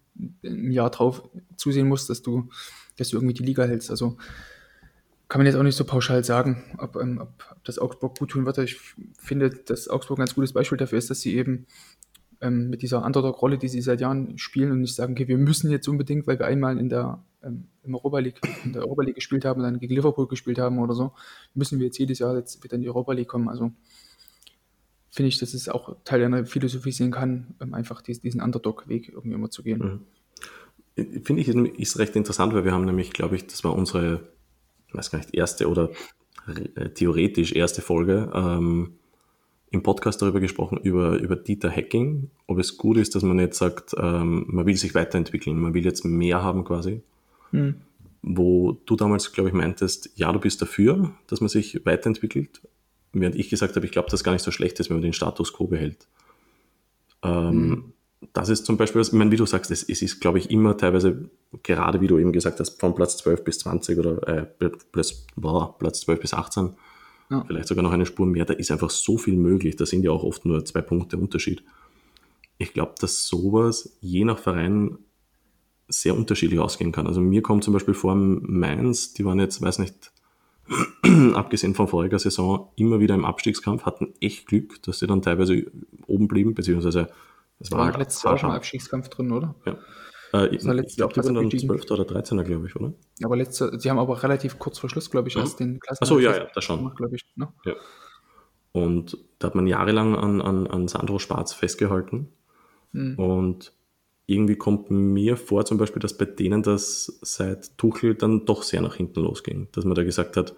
ein Jahr drauf zusehen musst, dass du, dass du irgendwie die Liga hältst. Also kann man jetzt auch nicht so pauschal sagen, ob, ähm, ob, ob das Augsburg gut tun wird. Ich finde, dass Augsburg ein ganz gutes Beispiel dafür ist, dass sie eben ähm, mit dieser Underdog-Rolle, die sie seit Jahren spielen und nicht sagen, okay, wir müssen jetzt unbedingt, weil wir einmal in der, ähm, im Europa League, in der Europa League gespielt haben und dann gegen Liverpool gespielt haben oder so, müssen wir jetzt jedes Jahr jetzt wieder in die Europa League kommen. Also finde ich, dass es auch Teil einer Philosophie sein kann, ähm, einfach diesen Underdog-Weg irgendwie immer zu gehen. Mhm. Finde ich, ist recht interessant, weil wir haben nämlich, glaube ich, das war unsere, ich weiß gar nicht, erste oder äh, theoretisch erste Folge, ähm, im Podcast darüber gesprochen, über, über Dieter Hacking, ob es gut ist, dass man jetzt sagt, ähm, man will sich weiterentwickeln, man will jetzt mehr haben quasi. Hm. Wo du damals, glaube ich, meintest, ja, du bist dafür, dass man sich weiterentwickelt, während ich gesagt habe, ich glaube, das gar nicht so schlecht ist, wenn man den Status quo behält. Ähm, hm. Das ist zum Beispiel, ich meine, wie du sagst, es, es ist, glaube ich, immer teilweise, gerade wie du eben gesagt hast, von Platz 12 bis 20 oder äh, Platz, boah, Platz 12 bis 18, ja. vielleicht sogar noch eine Spur mehr, da ist einfach so viel möglich. Da sind ja auch oft nur zwei Punkte Unterschied. Ich glaube, dass sowas je nach Verein sehr unterschiedlich ausgehen kann. Also mir kommt zum Beispiel vor, Mainz, die waren jetzt, weiß nicht, abgesehen von voriger Saison, immer wieder im Abstiegskampf, hatten echt Glück, dass sie dann teilweise oben blieben, beziehungsweise es war, war letztes Jahr auch im Abstiegskampf drin, oder? Ja. Äh, ich glaube, die waren dann 12. oder 13. glaube ich, oder? Aber letzte, sie haben aber relativ kurz vor Schluss, glaube ich, erst den Klassen. Achso, ja, ja, das schon. Glaube ich. Ne? Ja. Und da hat man jahrelang an, an, an Sandro Schwarz festgehalten. Hm. Und irgendwie kommt mir vor, zum Beispiel, dass bei denen das seit Tuchel dann doch sehr nach hinten losging. Dass man da gesagt hat,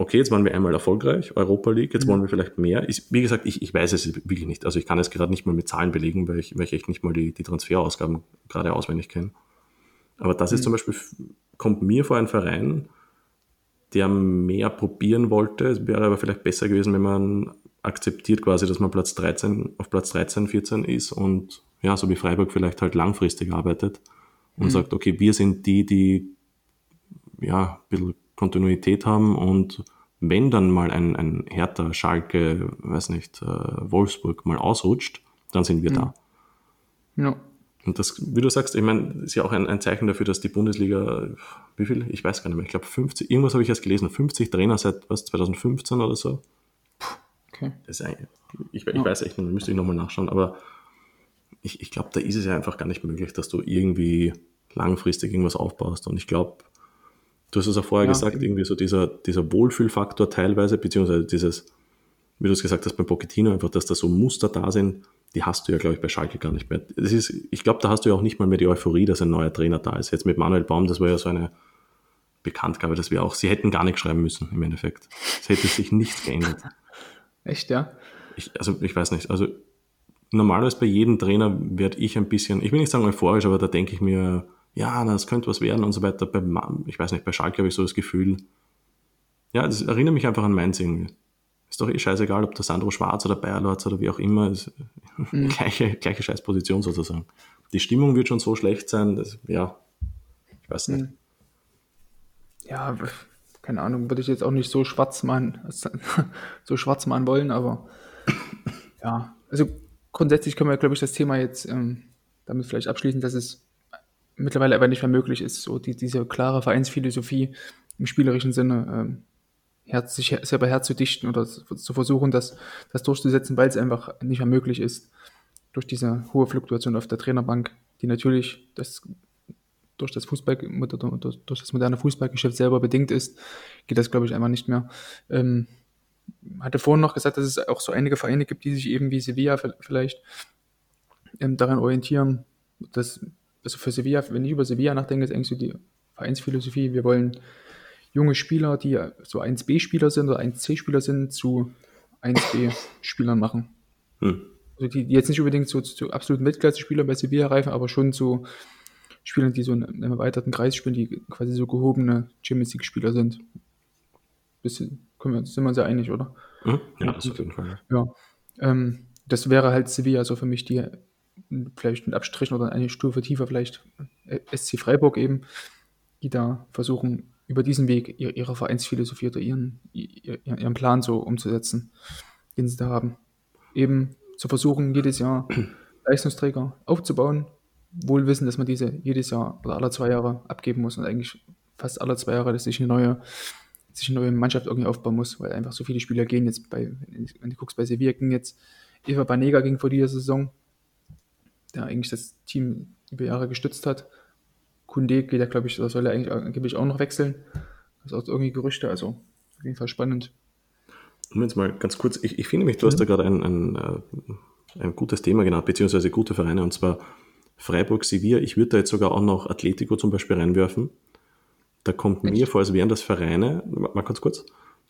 okay, jetzt waren wir einmal erfolgreich, Europa League, jetzt mhm. wollen wir vielleicht mehr. Ist, wie gesagt, ich, ich weiß es wirklich nicht. Also ich kann es gerade nicht mal mit Zahlen belegen, weil ich, weil ich echt nicht mal die, die Transferausgaben gerade auswendig kenne. Aber das mhm. ist zum Beispiel, kommt mir vor ein Verein, der mehr probieren wollte. Es wäre aber vielleicht besser gewesen, wenn man akzeptiert quasi, dass man Platz 13, auf Platz 13, 14 ist und ja, so wie Freiburg vielleicht halt langfristig arbeitet und mhm. sagt, okay, wir sind die, die ja, ein bisschen Kontinuität haben und wenn dann mal ein, ein Hertha, Schalke, weiß nicht, äh, Wolfsburg mal ausrutscht, dann sind wir mhm. da. Ja. Und das, wie du sagst, ich meine, ist ja auch ein, ein Zeichen dafür, dass die Bundesliga, wie viel? Ich weiß gar nicht mehr. Ich glaube 50, irgendwas habe ich erst gelesen, 50 Trainer seit was, 2015 oder so. Okay. Das ist ein, ich, ich ja. weiß echt nicht, müsste ich nochmal nachschauen, aber ich, ich glaube, da ist es ja einfach gar nicht möglich, dass du irgendwie langfristig irgendwas aufbaust. Und ich glaube, Du hast es auch vorher ja, gesagt, eben. irgendwie so dieser, dieser Wohlfühlfaktor teilweise, beziehungsweise dieses, wie du es gesagt hast, beim Pochettino einfach, dass da so Muster da sind, die hast du ja, glaube ich, bei Schalke gar nicht mehr. Das ist, ich glaube, da hast du ja auch nicht mal mehr die Euphorie, dass ein neuer Trainer da ist. Jetzt mit Manuel Baum, das war ja so eine Bekanntgabe, dass wir auch, sie hätten gar nichts schreiben müssen, im Endeffekt. Es hätte sich nichts geändert. Echt, ja? Ich, also, ich weiß nicht. Also, normalerweise bei jedem Trainer werde ich ein bisschen, ich will nicht sagen euphorisch, aber da denke ich mir, ja, das könnte was werden und so weiter. Bei, ich weiß nicht, bei Schalke habe ich so das Gefühl, ja, das erinnert mich einfach an Mainz irgendwie. Ist doch eh scheißegal, ob der Sandro Schwarz oder Bayerlorz oder wie auch immer, ist mhm. gleiche, gleiche Scheißposition sozusagen. Die Stimmung wird schon so schlecht sein, dass, ja, ich weiß nicht. Mhm. Ja, keine Ahnung, würde ich jetzt auch nicht so schwarz malen, so schwarz malen wollen, aber ja, also grundsätzlich können wir, glaube ich, das Thema jetzt ähm, damit vielleicht abschließen, dass es mittlerweile aber nicht mehr möglich ist, so die, diese klare Vereinsphilosophie im spielerischen Sinne ähm, her, sich selber herzudichten oder zu versuchen, das, das durchzusetzen, weil es einfach nicht mehr möglich ist, durch diese hohe Fluktuation auf der Trainerbank, die natürlich das, durch, das Fußball, durch das moderne Fußballgeschäft selber bedingt ist, geht das, glaube ich, einfach nicht mehr. Ähm, hatte vorhin noch gesagt, dass es auch so einige Vereine gibt, die sich eben wie Sevilla vielleicht ähm, daran orientieren, dass, also für Sevilla, wenn ich über Sevilla nachdenke, ist eigentlich so die Vereinsphilosophie, wir wollen junge Spieler, die so 1B-Spieler sind oder 1C-Spieler sind, zu 1B-Spielern machen. Hm. Also die, die, jetzt nicht unbedingt so zu absoluten Weltklasse-Spielern bei Sevilla reifen, aber schon zu Spielern, die so in einem erweiterten Kreis spielen, die quasi so gehobene Champions League-Spieler sind. Bisschen, können wir, sind wir uns ja einig, oder? Hm? Ja, das auf jeden Fall. Ja. Ähm, das wäre halt Sevilla so für mich die vielleicht mit Abstrichen oder eine Stufe tiefer vielleicht äh, SC Freiburg eben, die da versuchen, über diesen Weg ihre Vereinsphilosophie oder ihren, ihren Plan so umzusetzen, den sie da haben. Eben zu versuchen, jedes Jahr Leistungsträger aufzubauen, wohl wissen, dass man diese jedes Jahr oder alle zwei Jahre abgeben muss und eigentlich fast alle zwei Jahre, dass sich eine neue, sich eine neue Mannschaft irgendwie aufbauen muss, weil einfach so viele Spieler gehen jetzt bei, wenn du guckst, bei Sevilla ging jetzt, Eva Banega ging vor dieser Saison, der eigentlich das Team über Jahre gestützt hat. Kunde geht ja, glaube ich, oder soll er eigentlich angeblich auch noch wechseln. Das ist auch irgendwie Gerüchte, also auf jeden Fall spannend. Jetzt mal ganz kurz, ich, ich finde mich, du mhm. hast da gerade ein, ein, äh, ein gutes Thema genannt, beziehungsweise gute Vereine, und zwar Freiburg, Sevilla. Ich würde da jetzt sogar auch noch Atletico zum Beispiel reinwerfen. Da kommt Echt? mir vor, als wären das Vereine, mal ganz kurz,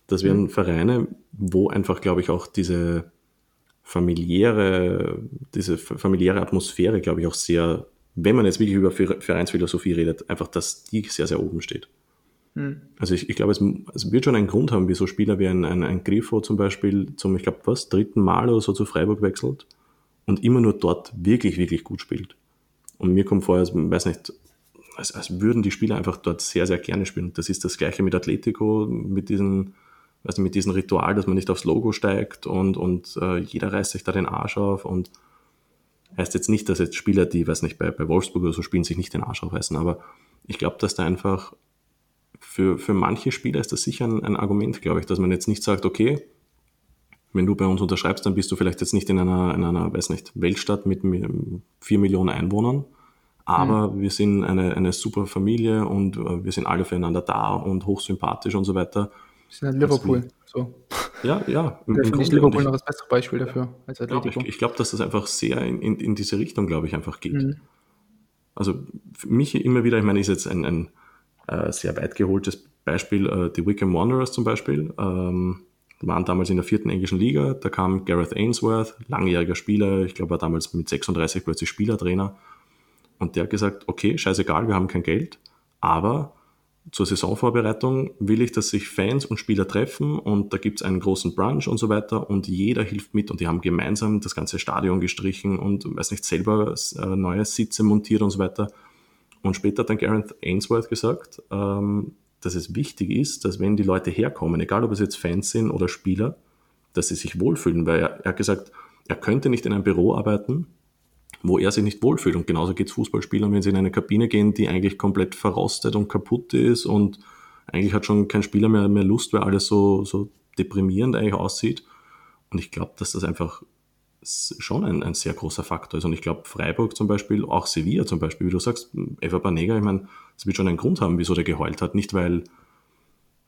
das wären mhm. Vereine, wo einfach, glaube ich, auch diese familiäre, diese familiäre Atmosphäre, glaube ich, auch sehr, wenn man jetzt wirklich über Vereinsphilosophie redet, einfach, dass die sehr, sehr oben steht. Hm. Also ich, ich glaube, es, es, wird schon einen Grund haben, wieso Spieler wie ein, ein, ein Grifo zum Beispiel zum, ich glaube, was, dritten Mal oder so zu Freiburg wechselt und immer nur dort wirklich, wirklich gut spielt. Und mir kommt vor, als, weiß nicht, als, als würden die Spieler einfach dort sehr, sehr gerne spielen. Das ist das gleiche mit Atletico, mit diesen weiß nicht, mit diesem Ritual, dass man nicht aufs Logo steigt und, und äh, jeder reißt sich da den Arsch auf und heißt jetzt nicht, dass jetzt Spieler, die, weiß nicht, bei, bei Wolfsburg oder so spielen, sich nicht den Arsch aufreißen, aber ich glaube, dass da einfach für, für manche Spieler ist das sicher ein, ein Argument, glaube ich, dass man jetzt nicht sagt, okay, wenn du bei uns unterschreibst, dann bist du vielleicht jetzt nicht in einer, in einer weiß nicht, Weltstadt mit vier Millionen Einwohnern, aber mhm. wir sind eine, eine super Familie und äh, wir sind alle füreinander da und hochsympathisch und so weiter. Sind halt Liverpool. So. Ja, ja. Im, im ich Liverpool noch das bessere Beispiel dafür als Atletico. Ich, ich glaube, dass das einfach sehr in, in, in diese Richtung, glaube ich, einfach geht. Mhm. Also für mich immer wieder, ich meine, ist jetzt ein, ein äh, sehr weit geholtes Beispiel, äh, die Wickham Wanderers zum Beispiel, ähm, waren damals in der vierten englischen Liga, da kam Gareth Ainsworth, langjähriger Spieler, ich glaube, war damals mit 36 plötzlich Spielertrainer und der hat gesagt, okay, scheißegal, wir haben kein Geld, aber zur Saisonvorbereitung will ich, dass sich Fans und Spieler treffen und da gibt es einen großen Brunch und so weiter und jeder hilft mit und die haben gemeinsam das ganze Stadion gestrichen und weiß nicht, selber äh, neue Sitze montiert und so weiter. Und später hat dann Gareth Ainsworth gesagt, ähm, dass es wichtig ist, dass wenn die Leute herkommen, egal ob es jetzt Fans sind oder Spieler, dass sie sich wohlfühlen, weil er, er hat gesagt, er könnte nicht in einem Büro arbeiten, wo er sich nicht wohlfühlt. Und genauso geht es Fußballspielern, wenn sie in eine Kabine gehen, die eigentlich komplett verrostet und kaputt ist und eigentlich hat schon kein Spieler mehr, mehr Lust, weil alles so, so deprimierend eigentlich aussieht. Und ich glaube, dass das einfach schon ein, ein sehr großer Faktor ist. Und ich glaube, Freiburg zum Beispiel, auch Sevilla zum Beispiel, wie du sagst, Eva Banega, ich meine, es wird schon einen Grund haben, wieso der geheult hat. Nicht weil,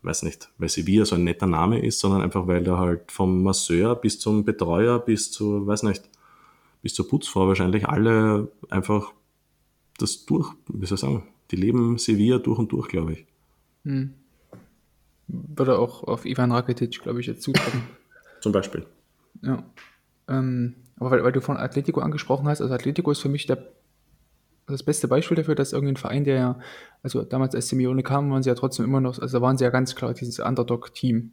weiß nicht, weil Sevilla so ein netter Name ist, sondern einfach weil er halt vom Masseur bis zum Betreuer bis zu, weiß nicht, bis zur Putzfrau wahrscheinlich alle einfach das durch, wie soll ich sagen, die leben Sevilla durch und durch, glaube ich. Hm. Würde auch auf Ivan Rakitic, glaube ich, jetzt zutreffen. Zum Beispiel. Ja. Ähm, aber weil, weil, du von Atletico angesprochen hast, also Atletico ist für mich der, das beste Beispiel dafür, dass irgendein Verein, der ja, also damals als Simeone kam, waren sie ja trotzdem immer noch, also da waren sie ja ganz klar dieses Underdog-Team.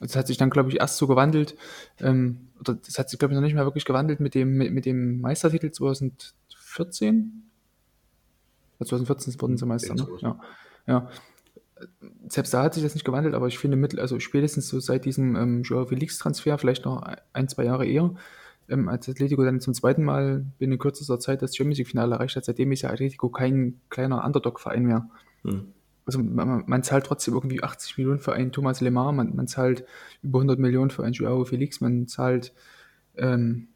Das hat sich dann, glaube ich, erst so gewandelt, ähm, oder das hat sich, glaube ich, noch nicht mehr wirklich gewandelt mit dem, mit, mit dem Meistertitel 2014. 2014 wurden sie Meister, ne? Ja. ja. Selbst da hat sich das nicht gewandelt, aber ich finde, mit, also spätestens so seit diesem ähm, Joao Felix-Transfer, vielleicht noch ein, zwei Jahre eher, ähm, als Atletico dann zum zweiten Mal binnen kürzester Zeit das Champions League-Finale erreicht hat, seitdem ist ja Atletico kein kleiner Underdog-Verein mehr. Mhm also man, man, zahlt trotzdem irgendwie 80 Millionen für einen Thomas Lemar, man, man zahlt über 100 Millionen für einen Joao Felix, man zahlt ähm,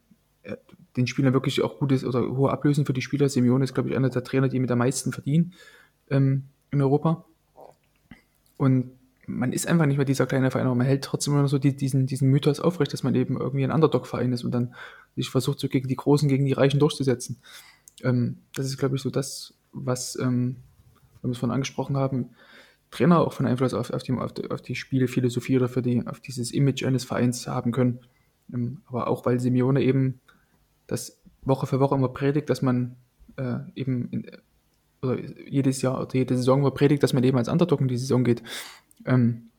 den Spielern wirklich auch gutes oder hohe Ablösen für die Spieler. Simeone ist, glaube ich, einer der Trainer, die mit am meisten verdienen ähm, in Europa. Und man ist einfach nicht mehr dieser kleine Verein, aber man hält trotzdem immer so die, diesen, diesen Mythos aufrecht, dass man eben irgendwie ein Underdog-Verein ist und dann sich versucht, so gegen die Großen, gegen die Reichen durchzusetzen. Ähm, das ist, glaube ich, so das, was, ähm, wir es vorhin angesprochen haben, Trainer auch von Einfluss auf, auf, die, auf, die, auf die Spielephilosophie oder für die, auf dieses Image eines Vereins haben können. Ähm, aber auch weil Simeone eben das Woche für Woche immer predigt, dass man äh, eben in, oder jedes Jahr oder jede Saison immer predigt, dass man eben als Underdog in die Saison geht. Ähm,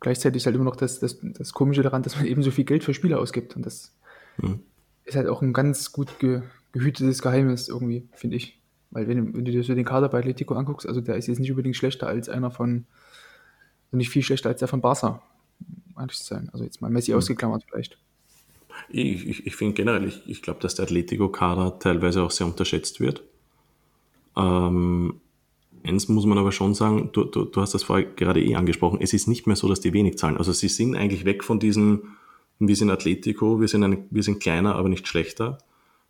gleichzeitig ist halt immer noch das, das, das Komische daran, dass man eben so viel Geld für Spieler ausgibt. Und das mhm. ist halt auch ein ganz gut ge, gehütetes Geheimnis irgendwie, finde ich. Weil wenn, wenn du dir so den Kader bei Atletico anguckst, also der ist jetzt nicht unbedingt schlechter als einer von, also nicht viel schlechter als der von Barca, ehrlich zu sein. Also jetzt mal Messi mhm. ausgeklammert vielleicht. Ich, ich, ich finde generell, ich, ich glaube, dass der Atletico-Kader teilweise auch sehr unterschätzt wird. Ähm, eins muss man aber schon sagen, du, du, du hast das vorher gerade eh angesprochen, es ist nicht mehr so, dass die wenig zahlen. Also sie sind eigentlich weg von diesen, wir sind Atletico, wir sind, ein, wir sind kleiner, aber nicht schlechter.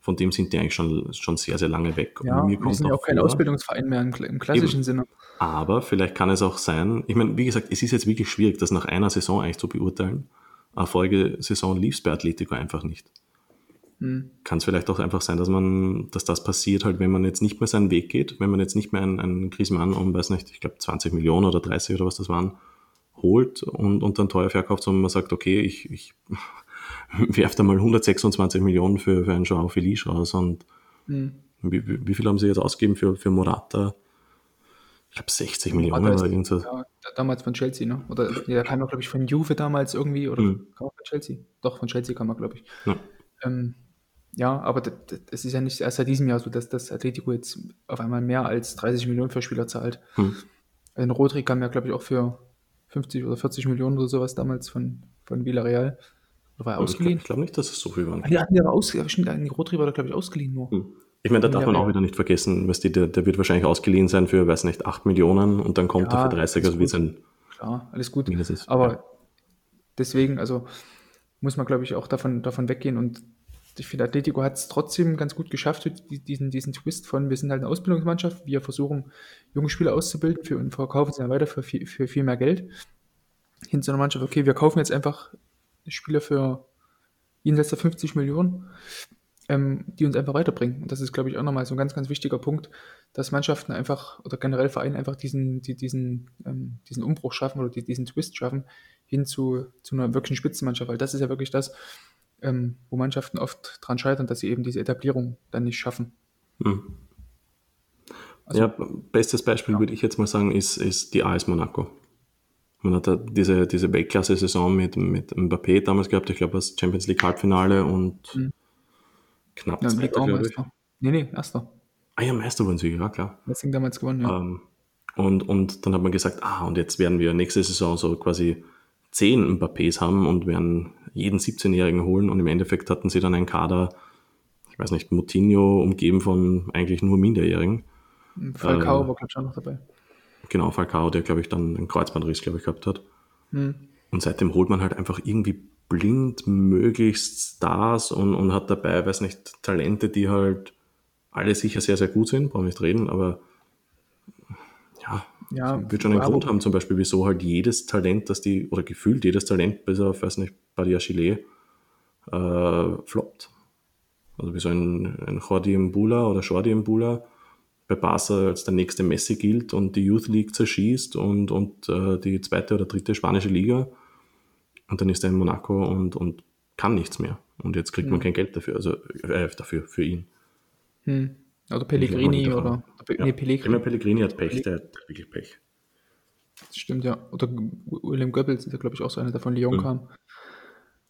Von dem sind die eigentlich schon, schon sehr, sehr lange weg. Ja, Und mir wir sind ja auch kein Ausbildungsverein mehr im, im klassischen Eben. Sinne. Aber vielleicht kann es auch sein, ich meine, wie gesagt, es ist jetzt wirklich schwierig, das nach einer Saison eigentlich zu beurteilen. Eine Folgesaison lief es bei Atletico einfach nicht. Hm. Kann es vielleicht auch einfach sein, dass man, dass das passiert halt, wenn man jetzt nicht mehr seinen Weg geht, wenn man jetzt nicht mehr einen, einen Griezmann um, weiß nicht, ich glaube 20 Millionen oder 30 oder was das waren, holt und, und dann teuer verkauft, sondern man sagt, okay, ich, ich werfe da mal 126 Millionen für, für einen Joao Felice raus und hm. wie, wie, viel haben sie jetzt ausgegeben für, für Morata? Ich glaube 60 Millionen oder irgendwas. Ja, damals von Chelsea, ne? Oder der kam auch, glaube ich, von Juve damals irgendwie, oder hm. kam auch von Chelsea? Doch, von Chelsea kam er, glaube ich. Ja. Ähm, ja, aber es ist ja nicht erst seit diesem Jahr so, dass das Atletico jetzt auf einmal mehr als 30 Millionen für Spieler zahlt. Hm. Ein Rodri kam ja, glaube ich, auch für 50 oder 40 Millionen oder sowas damals von, von Villarreal. Oder war er ausgeliehen? Ich glaube nicht, dass es so viel waren. Die hatten ja aus, stimmt, Rodri war da, glaube ich, ausgeliehen nur. Hm. Ich meine, da darf man auch wieder nicht vergessen, was die, der, der, wird wahrscheinlich ausgeliehen sein für, weiß nicht, 8 Millionen und dann kommt ja, er für 30, also wie sein. Klar, alles gut. Ist. Aber ja. deswegen, also muss man, glaube ich, auch davon, davon weggehen und ich finde, Atletico hat es trotzdem ganz gut geschafft, diesen, diesen Twist von, wir sind halt eine Ausbildungsmannschaft, wir versuchen, junge Spieler auszubilden für, und verkaufen sie dann weiter für viel, für viel mehr Geld. Hin zu einer Mannschaft, okay, wir kaufen jetzt einfach Spieler für jenseits der 50 Millionen, ähm, die uns einfach weiterbringen. Und das ist, glaube ich, auch nochmal so ein ganz, ganz wichtiger Punkt, dass Mannschaften einfach oder generell Vereine einfach diesen, die, diesen, ähm, diesen Umbruch schaffen oder die, diesen Twist schaffen hin zu, zu einer wirklichen Spitzenmannschaft, weil das ist ja wirklich das, ähm, wo Mannschaften oft dran scheitern, dass sie eben diese Etablierung dann nicht schaffen. Hm. Also, ja, bestes Beispiel ja. würde ich jetzt mal sagen, ist, ist die AS Monaco. Man hat da diese, diese Weltklasse-Saison mit, mit Mbappé damals gehabt, ich glaube, das Champions League Halbfinale und hm. knapp ja, zweiter, glaube ich. Nee, nee, erster. Ah ja, Meister wurden sie, ja klar. Deswegen damals gewonnen, ja. Ähm, und, und dann hat man gesagt, ah, und jetzt werden wir nächste Saison so quasi zehn Mbappés haben und werden jeden 17-Jährigen holen und im Endeffekt hatten sie dann einen Kader, ich weiß nicht, Moutinho umgeben von eigentlich nur Minderjährigen. Falcao äh, war, glaube ich, auch noch dabei. Genau, Falcao, der, glaube ich, dann einen Kreuzbandriss, glaube ich, gehabt hat. Hm. Und seitdem holt man halt einfach irgendwie blind möglichst Stars und, und hat dabei, weiß nicht, Talente, die halt alle sicher sehr, sehr gut sind, brauchen wir nicht reden, aber ja, ja, wird schon einen Grund haben, zum Beispiel, wieso halt jedes Talent, das die, oder gefühlt jedes Talent, bis auf, weiß nicht, Badia Chile, äh, floppt. Also wie so ein, ein Jordi Mbula oder Jordi Mbula bei Barca als der nächste Messi gilt und die Youth League zerschießt und, und äh, die zweite oder dritte spanische Liga. Und dann ist er in Monaco und, und kann nichts mehr. Und jetzt kriegt man kein Geld dafür, also äh, dafür, für ihn. Hm. Oder Pellegrini oder. Ja. Nee, Pellegrini. Pellegrini hat Pech, der hat wirklich Pech. Das stimmt, ja. Oder William Goebbels ist ja, glaube ich, auch so einer, der von Lyon mhm. kam.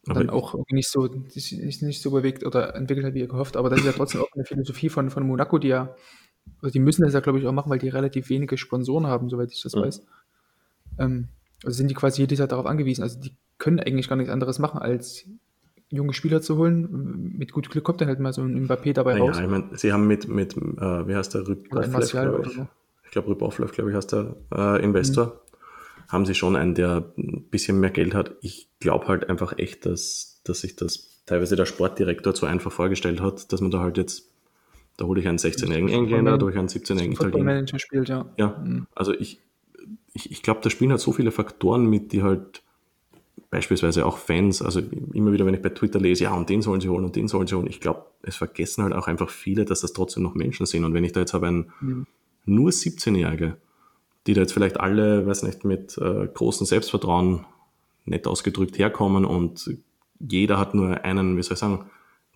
Und dann auch nicht so, nicht, nicht so bewegt oder entwickelt hat, wie er gehofft. Aber das ist ja trotzdem auch eine Philosophie von, von Monaco, die ja, also die müssen das ja, glaube ich, auch machen, weil die relativ wenige Sponsoren haben, soweit ich das mhm. weiß. Ähm, also sind die quasi jedes Jahr darauf angewiesen. Also die können eigentlich gar nichts anderes machen, als junge Spieler zu holen. Mit gut Glück kommt dann halt mal so ein Mbappé dabei naja, raus. Ich mein, sie haben mit, mit äh, wie heißt der, Rüboflev, glaube ich. So. Ich glaube, Rüboflev, glaube ich, heißt der äh, Investor. Mhm. Haben sie schon einen, der ein bisschen mehr Geld hat. Ich glaube halt einfach echt, dass, dass sich das teilweise der Sportdirektor zu einfach vorgestellt hat, dass man da halt jetzt, da hole ich einen 16-jährigen Engländer, durch einen 17-jährigen Italiener. Manager spielt, ja. Ja, mhm. also ich, ich, ich glaube, da spielen halt so viele Faktoren mit, die halt beispielsweise auch Fans, also immer wieder, wenn ich bei Twitter lese, ja, und den sollen sie holen und den sollen sie holen, ich glaube, es vergessen halt auch einfach viele, dass das trotzdem noch Menschen sind. Und wenn ich da jetzt habe einen mhm. nur 17-Jährige, die da jetzt vielleicht alle, weiß nicht, mit äh, großem Selbstvertrauen nett ausgedrückt herkommen und jeder hat nur einen, wie soll ich sagen,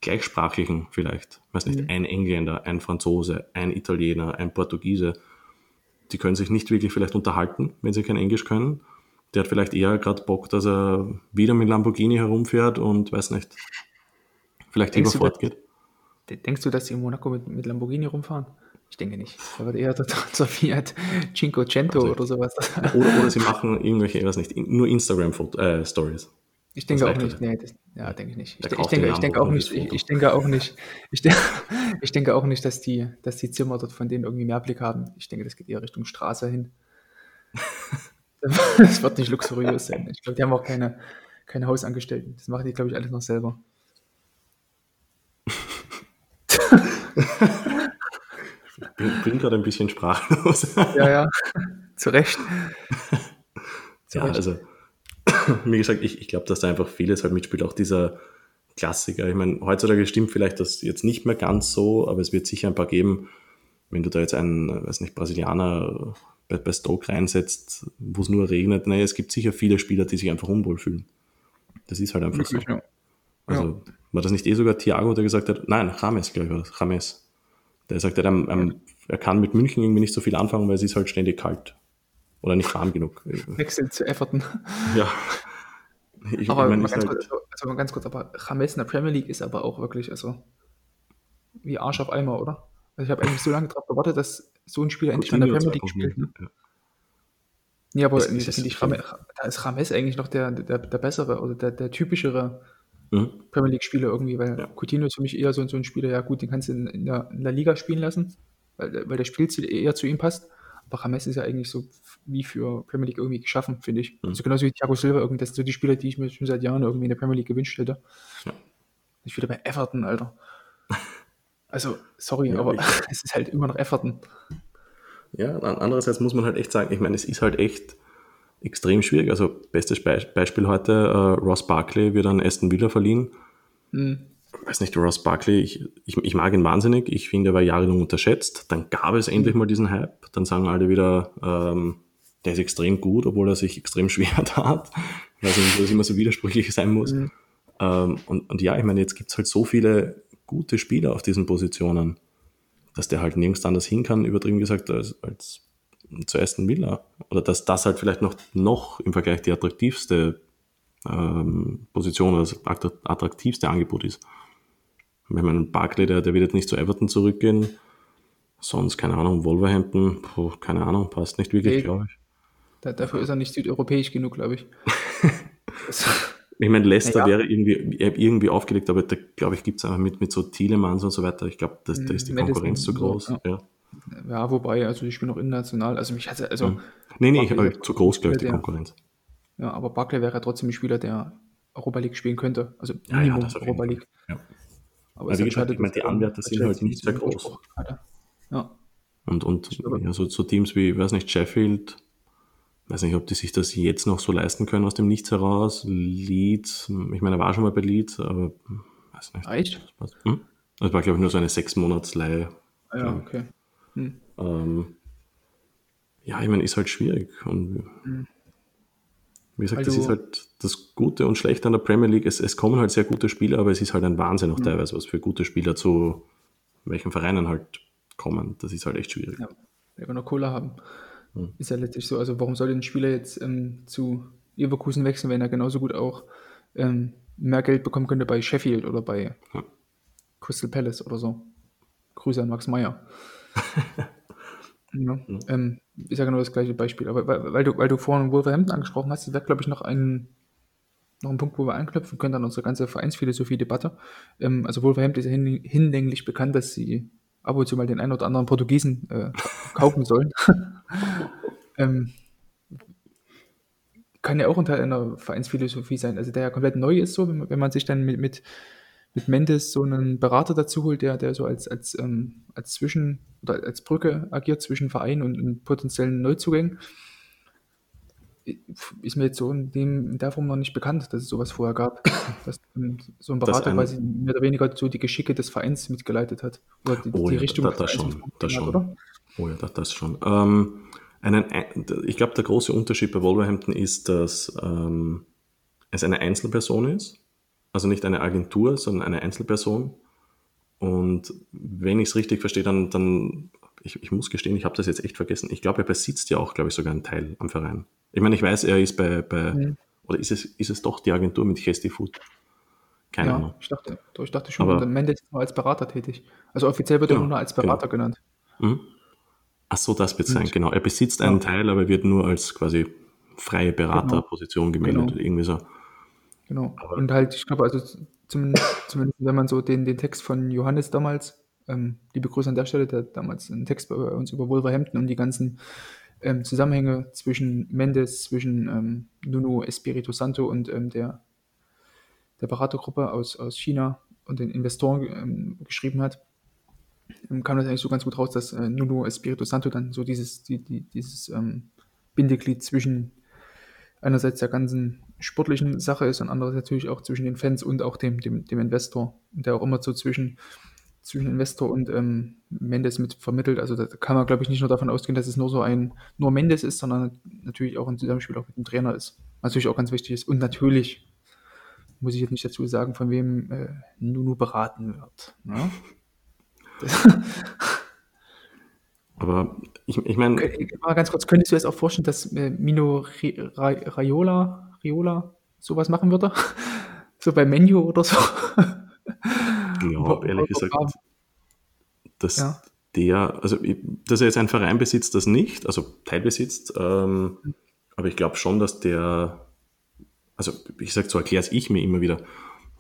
gleichsprachlichen vielleicht, weiß nicht, mhm. ein Engländer, ein Franzose, ein Italiener, ein Portugiese, die können sich nicht wirklich vielleicht unterhalten, wenn sie kein Englisch können. Der hat vielleicht eher gerade Bock, dass er wieder mit Lamborghini herumfährt und weiß nicht, vielleicht lieber fortgeht. Denkst du, dass sie in Monaco mit, mit Lamborghini rumfahren? Ich denke nicht. Da wird eher der Fiat Cinquecento oder sowas. Oder, oder sie machen irgendwelche, ich weiß nicht, nur Instagram-Stories. Ich denke auch nicht. Nee, das, ja, denke ich nicht. Ich, ich, denke, ich denke auch nicht. Ich, ich, denke auch nicht. Ich, denke, ich denke auch nicht, dass die, dass die Zimmer dort von denen irgendwie mehr Blick haben. Ich denke, das geht eher Richtung Straße hin. Das wird nicht luxuriös sein. Ich glaube, die haben auch keine, keine Hausangestellten. Das machen die, glaube ich, alles noch selber. Ich bin, gerade ein bisschen sprachlos. Ja, ja, zu Recht. Zu ja, Recht. also, wie gesagt, ich, ich glaube, dass da einfach vieles halt mitspielt. Auch dieser Klassiker. Ich meine, heutzutage stimmt vielleicht das jetzt nicht mehr ganz so, aber es wird sicher ein paar geben, wenn du da jetzt einen, weiß nicht, Brasilianer bei, bei Stoke reinsetzt, wo es nur regnet. Naja, es gibt sicher viele Spieler, die sich einfach unwohl fühlen. Das ist halt einfach Wirklich, so. Ja. Also, ja. war das nicht eh sogar Thiago, der gesagt hat, nein, James, glaube ich, war das, James. Der sagt, er, er, er kann mit München irgendwie nicht so viel anfangen, weil es ist halt ständig kalt. Oder nicht warm genug. Wechselt zu Everton. Ja. Ich, aber ich mein, ganz, halt kurz, also ganz kurz, aber James in der Premier League ist aber auch wirklich, also wie Arsch auf Eimer, oder? Also ich habe eigentlich so lange darauf gewartet, dass so ein Spieler endlich mal in der Premier League spielt. Ne? Ja. Nee, aber das, das, ich, da ist James eigentlich noch der, der, der bessere oder der, der typischere mhm. Premier League-Spieler irgendwie, weil ja. Coutinho ist für mich eher so, so ein Spieler, ja gut, den kannst du in, in, der, in der Liga spielen lassen, weil, weil der Spielstil eher zu ihm passt. Aber James ist ja eigentlich so wie für Premier League irgendwie geschaffen, finde ich. Mhm. Also genauso wie Thiago Silva, irgendwie, das sind so die Spieler, die ich mir schon seit Jahren irgendwie in der Premier League gewünscht hätte. Ja. Ich wieder bei Everton, Alter. Also, sorry, ja, aber es ist halt immer noch Everton. Ja, andererseits muss man halt echt sagen, ich meine, es ist halt echt extrem schwierig. Also bestes Be Beispiel heute, äh, Ross Barkley wird an Aston Villa verliehen. Mhm. Ich weiß nicht, Ross Barkley, ich, ich, ich, mag ihn wahnsinnig. Ich finde, er war jahrelang unterschätzt. Dann gab es endlich mal diesen Hype. Dann sagen alle wieder, ähm, der ist extrem gut, obwohl er sich extrem schwer tat. Weiß nicht, dass das immer so widersprüchlich sein muss. Mhm. Ähm, und, und ja, ich meine, jetzt gibt es halt so viele gute Spieler auf diesen Positionen, dass der halt nirgends anders hin kann, übertrieben gesagt, als, als zu Aston Villa. Oder dass das halt vielleicht noch, noch im Vergleich die attraktivste ähm, Position oder das attraktivste Angebot ist. Wenn man Barclay, der, der wird jetzt nicht zu Everton zurückgehen, sonst, keine Ahnung, Wolverhampton, puh, keine Ahnung, passt nicht wirklich, nee, glaube ich. Da, dafür ist er nicht südeuropäisch genug, glaube ich. ich meine, Leicester ja. wäre irgendwie, irgendwie aufgelegt, aber da glaube ich, gibt es einfach mit, mit so Thielemanns und so weiter. Ich glaube, da ist die Konkurrenz zu groß. Ja. ja. Ja, wobei, also ich bin noch international. Also mich hatte, also. Mhm. Nee, nee, Barclay, ich, zu groß, glaube ich, die Konkurrenz. Ja, aber Barclay wäre ja trotzdem ein Spieler, der Europa League spielen könnte. Also Minimum ja, ja, Europa League. Aber wie gesagt, ich meine, die Anwärter sind halt nicht sehr groß. Ja. Und, und ja, so, so Teams wie, weiß nicht, Sheffield, weiß nicht, ob die sich das jetzt noch so leisten können aus dem Nichts heraus. Leeds, ich meine, er war schon mal bei Leeds, aber weiß nicht. Echt? Hm? Das war, glaube ich, nur so eine sechs Monats Leihe. Ah, ja, okay. Hm. Ähm, ja, ich meine, ist halt schwierig. Und hm. Wie gesagt, also, das ist halt das Gute und Schlechte an der Premier League. Es, es kommen halt sehr gute Spieler, aber es ist halt ein Wahnsinn auch hm. teilweise, was für gute Spieler zu welchen Vereinen halt kommen. Das ist halt echt schwierig. Ja, wenn wir noch Cola haben. Hm. Ist ja letztlich so. Also, warum soll ein Spieler jetzt ähm, zu Leverkusen wechseln, wenn er genauso gut auch ähm, mehr Geld bekommen könnte bei Sheffield oder bei ja. Crystal Palace oder so? Grüße an Max Meyer. ja, mhm. ähm, ich sage nur das gleiche Beispiel, aber weil, weil, du, weil du vorhin Wolverhampton angesprochen hast, das wäre, glaube ich, noch ein, noch ein Punkt, wo wir anknüpfen können an unsere ganze Vereinsphilosophie-Debatte. Ähm, also Wolverhampton ist ja hin, hinlänglich bekannt, dass sie ab und zu mal den einen oder anderen Portugiesen äh, kaufen sollen. ähm, kann ja auch ein Teil einer Vereinsphilosophie sein, also der ja komplett neu ist, so, wenn man, wenn man sich dann mit, mit mit Mendes so einen Berater dazu holt, der, der so als, als, ähm, als Zwischen- oder als Brücke agiert zwischen Verein und, und potenziellen Neuzugängen. ist mir jetzt so in, dem, in der Form noch nicht bekannt, dass es sowas vorher gab. dass so ein Berater quasi mehr oder weniger so die Geschicke des Vereins mitgeleitet hat. Oder die, oh, die ja, Richtung da, das schon, das schon. Oder? Oh ja, das, das schon. Ähm, einen, ich glaube, der große Unterschied bei Wolverhampton ist, dass ähm, es eine Einzelperson ist. Also nicht eine Agentur, sondern eine Einzelperson. Und wenn ich es richtig verstehe, dann, dann ich, ich muss gestehen, ich habe das jetzt echt vergessen. Ich glaube, er besitzt ja auch, glaube ich, sogar einen Teil am Verein. Ich meine, ich weiß, er ist bei, bei mhm. oder ist es, ist es doch die Agentur mit Chesty Food? Keine ja, Ahnung. Ich dachte, ich dachte schon, aber, Mendes ist nur als Berater tätig. Also offiziell wird er nur als Berater genau. genannt. Mhm. Ach so, das wird sein, genau. Er besitzt einen Teil, aber wird nur als quasi freie Beraterposition genau. gemeldet, genau. irgendwie so. Genau. Aber und halt, ich glaube, also zumindest, zumindest, wenn man so den, den Text von Johannes damals, ähm, liebe Grüße an der Stelle, der hat damals einen Text bei uns über Wolverhampton und die ganzen ähm, Zusammenhänge zwischen Mendes, zwischen ähm, Nuno Espirito Santo und ähm, der, der Beratergruppe aus, aus China und den Investoren ähm, geschrieben hat, ähm, kam das eigentlich so ganz gut raus, dass äh, Nuno Espirito Santo dann so dieses, die, die, dieses Bindeglied zwischen einerseits der ganzen sportlichen Sache ist und andererseits natürlich auch zwischen den Fans und auch dem, dem, dem Investor, der auch immer so zwischen, zwischen Investor und ähm, Mendes mit vermittelt. Also da kann man, glaube ich, nicht nur davon ausgehen, dass es nur so ein, nur Mendes ist, sondern natürlich auch ein Zusammenspiel auch mit dem Trainer ist. Was natürlich auch ganz wichtig ist. Und natürlich muss ich jetzt nicht dazu sagen, von wem äh, Nunu beraten wird. Ne? Aber ich, ich meine. Mal ganz kurz, könntest du jetzt auch vorstellen, dass äh, Mino Raiola Riola sowas machen würde. so beim Menu oder so. Ja, ehrlich gesagt, dass ja. der, also dass er jetzt ein Verein besitzt, das nicht, also teilbesitzt, ähm, aber ich glaube schon, dass der, also ich sage, so erkläre es ich mir immer wieder,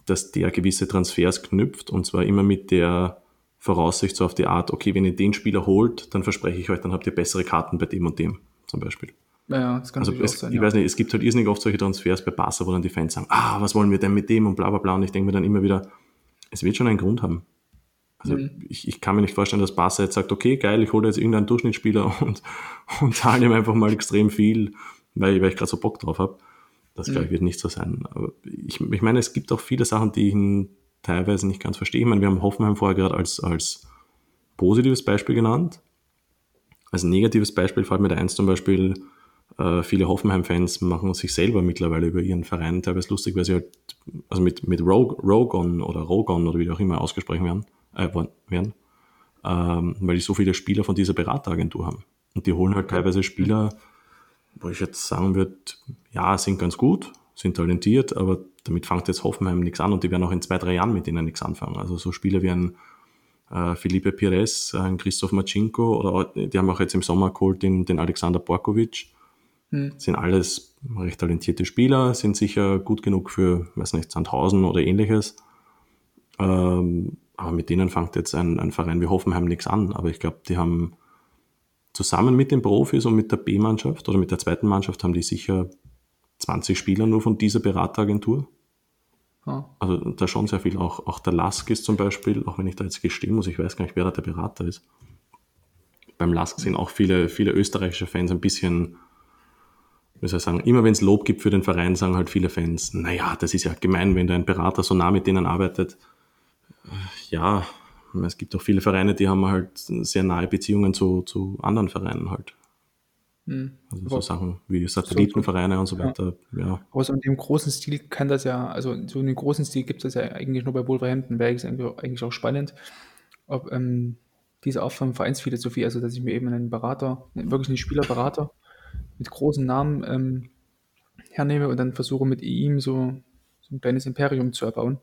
dass der gewisse Transfers knüpft und zwar immer mit der Voraussicht so auf die Art, okay, wenn ihr den Spieler holt, dann verspreche ich euch, dann habt ihr bessere Karten bei dem und dem zum Beispiel. Ja, das kann also es, sein. Ich ja. weiß nicht, es gibt halt irrsinnig oft solche Transfers bei Barca, wo dann die Fans sagen, ah, was wollen wir denn mit dem und bla bla bla. Und ich denke mir dann immer wieder, es wird schon einen Grund haben. Also mhm. ich, ich kann mir nicht vorstellen, dass Barca jetzt sagt, okay, geil, ich hole jetzt irgendeinen Durchschnittsspieler und, und zahle ihm einfach mal extrem viel, weil, weil ich gerade so Bock drauf habe. Das, mhm. glaube ich, wird nicht so sein. Aber ich, ich meine, es gibt auch viele Sachen, die ich teilweise nicht ganz verstehe. Ich meine, wir haben Hoffenheim vorher gerade als, als positives Beispiel genannt. Als negatives Beispiel fällt mir da eins zum Beispiel, äh, viele Hoffenheim-Fans machen sich selber mittlerweile über ihren Verein teilweise lustig, weil sie halt, also mit, mit Rogon oder Rogon oder wie auch immer ausgesprochen werden, äh, werden ähm, weil die so viele Spieler von dieser Berateragentur haben. Und die holen halt teilweise Spieler, wo ich jetzt sagen würde, ja, sind ganz gut, sind talentiert, aber damit fängt jetzt Hoffenheim nichts an und die werden auch in zwei, drei Jahren mit denen nichts anfangen. Also so Spieler wie ein äh, Felipe Pires, ein Christoph Machinko oder die haben auch jetzt im Sommer geholt den, den Alexander Borkovic, hm. Sind alles recht talentierte Spieler, sind sicher gut genug für, weiß nicht, Sandhausen oder ähnliches. Ähm, aber mit denen fängt jetzt ein, ein Verein wie Hoffenheim nichts an. Aber ich glaube, die haben zusammen mit den Profis und mit der B-Mannschaft oder mit der zweiten Mannschaft haben die sicher 20 Spieler nur von dieser Berateragentur. Oh. Also da schon sehr viel. Auch, auch der Lask ist zum Beispiel, auch wenn ich da jetzt gestehen muss, ich weiß gar nicht, wer da der Berater ist. Beim Lask sind auch viele, viele österreichische Fans ein bisschen wie soll ich sagen, immer wenn es Lob gibt für den Verein, sagen halt viele Fans, naja, das ist ja gemein, wenn da ein Berater so nah mit denen arbeitet. Ja, es gibt auch viele Vereine, die haben halt sehr nahe Beziehungen zu, zu anderen Vereinen halt. Mhm. Also so Sachen wie Satellitenvereine so, und so weiter. Ja. ja. Aber so in dem großen Stil kann das ja, also so in dem großen Stil gibt es ja eigentlich nur bei Wolverhampton, wäre es eigentlich auch spannend, ob ähm, diese Art von Vereinsphilosophie, also dass ich mir eben einen Berater, wirklich einen Spielerberater mit großen Namen ähm, hernehme und dann versuche mit ihm so, so ein kleines Imperium zu erbauen.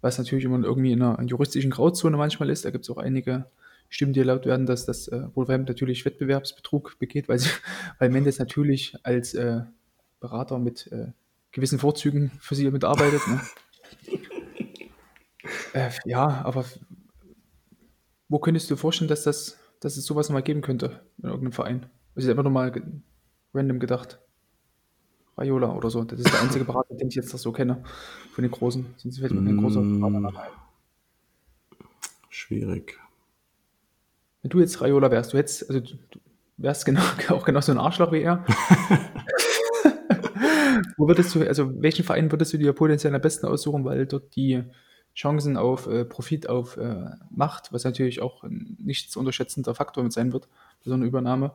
Was natürlich immer irgendwie in einer juristischen Grauzone manchmal ist. Da gibt es auch einige Stimmen, die erlaubt werden, dass das äh, Wolverhampton natürlich Wettbewerbsbetrug begeht, weil, sie, weil Mendes natürlich als äh, Berater mit äh, gewissen Vorzügen für sie mitarbeitet. Ne? äh, ja, aber wo könntest du dir vorstellen, dass, das, dass es sowas nochmal geben könnte in irgendeinem Verein? Ist einfach nochmal random gedacht. Raiola oder so. Das ist der einzige Berater, den ich jetzt so kenne. Von den großen. Sonst fällt mir kein großer mm. Berater ein. Schwierig. Wenn du jetzt Raiola wärst, du hättest, also du wärst genau, auch genau so ein Arschloch wie er. wo würdest du, also welchen Verein würdest du dir potenziell am besten aussuchen, weil dort die Chancen auf äh, Profit, auf äh, Macht, was natürlich auch ein nicht zu unterschätzender Faktor mit sein wird, so einer Übernahme.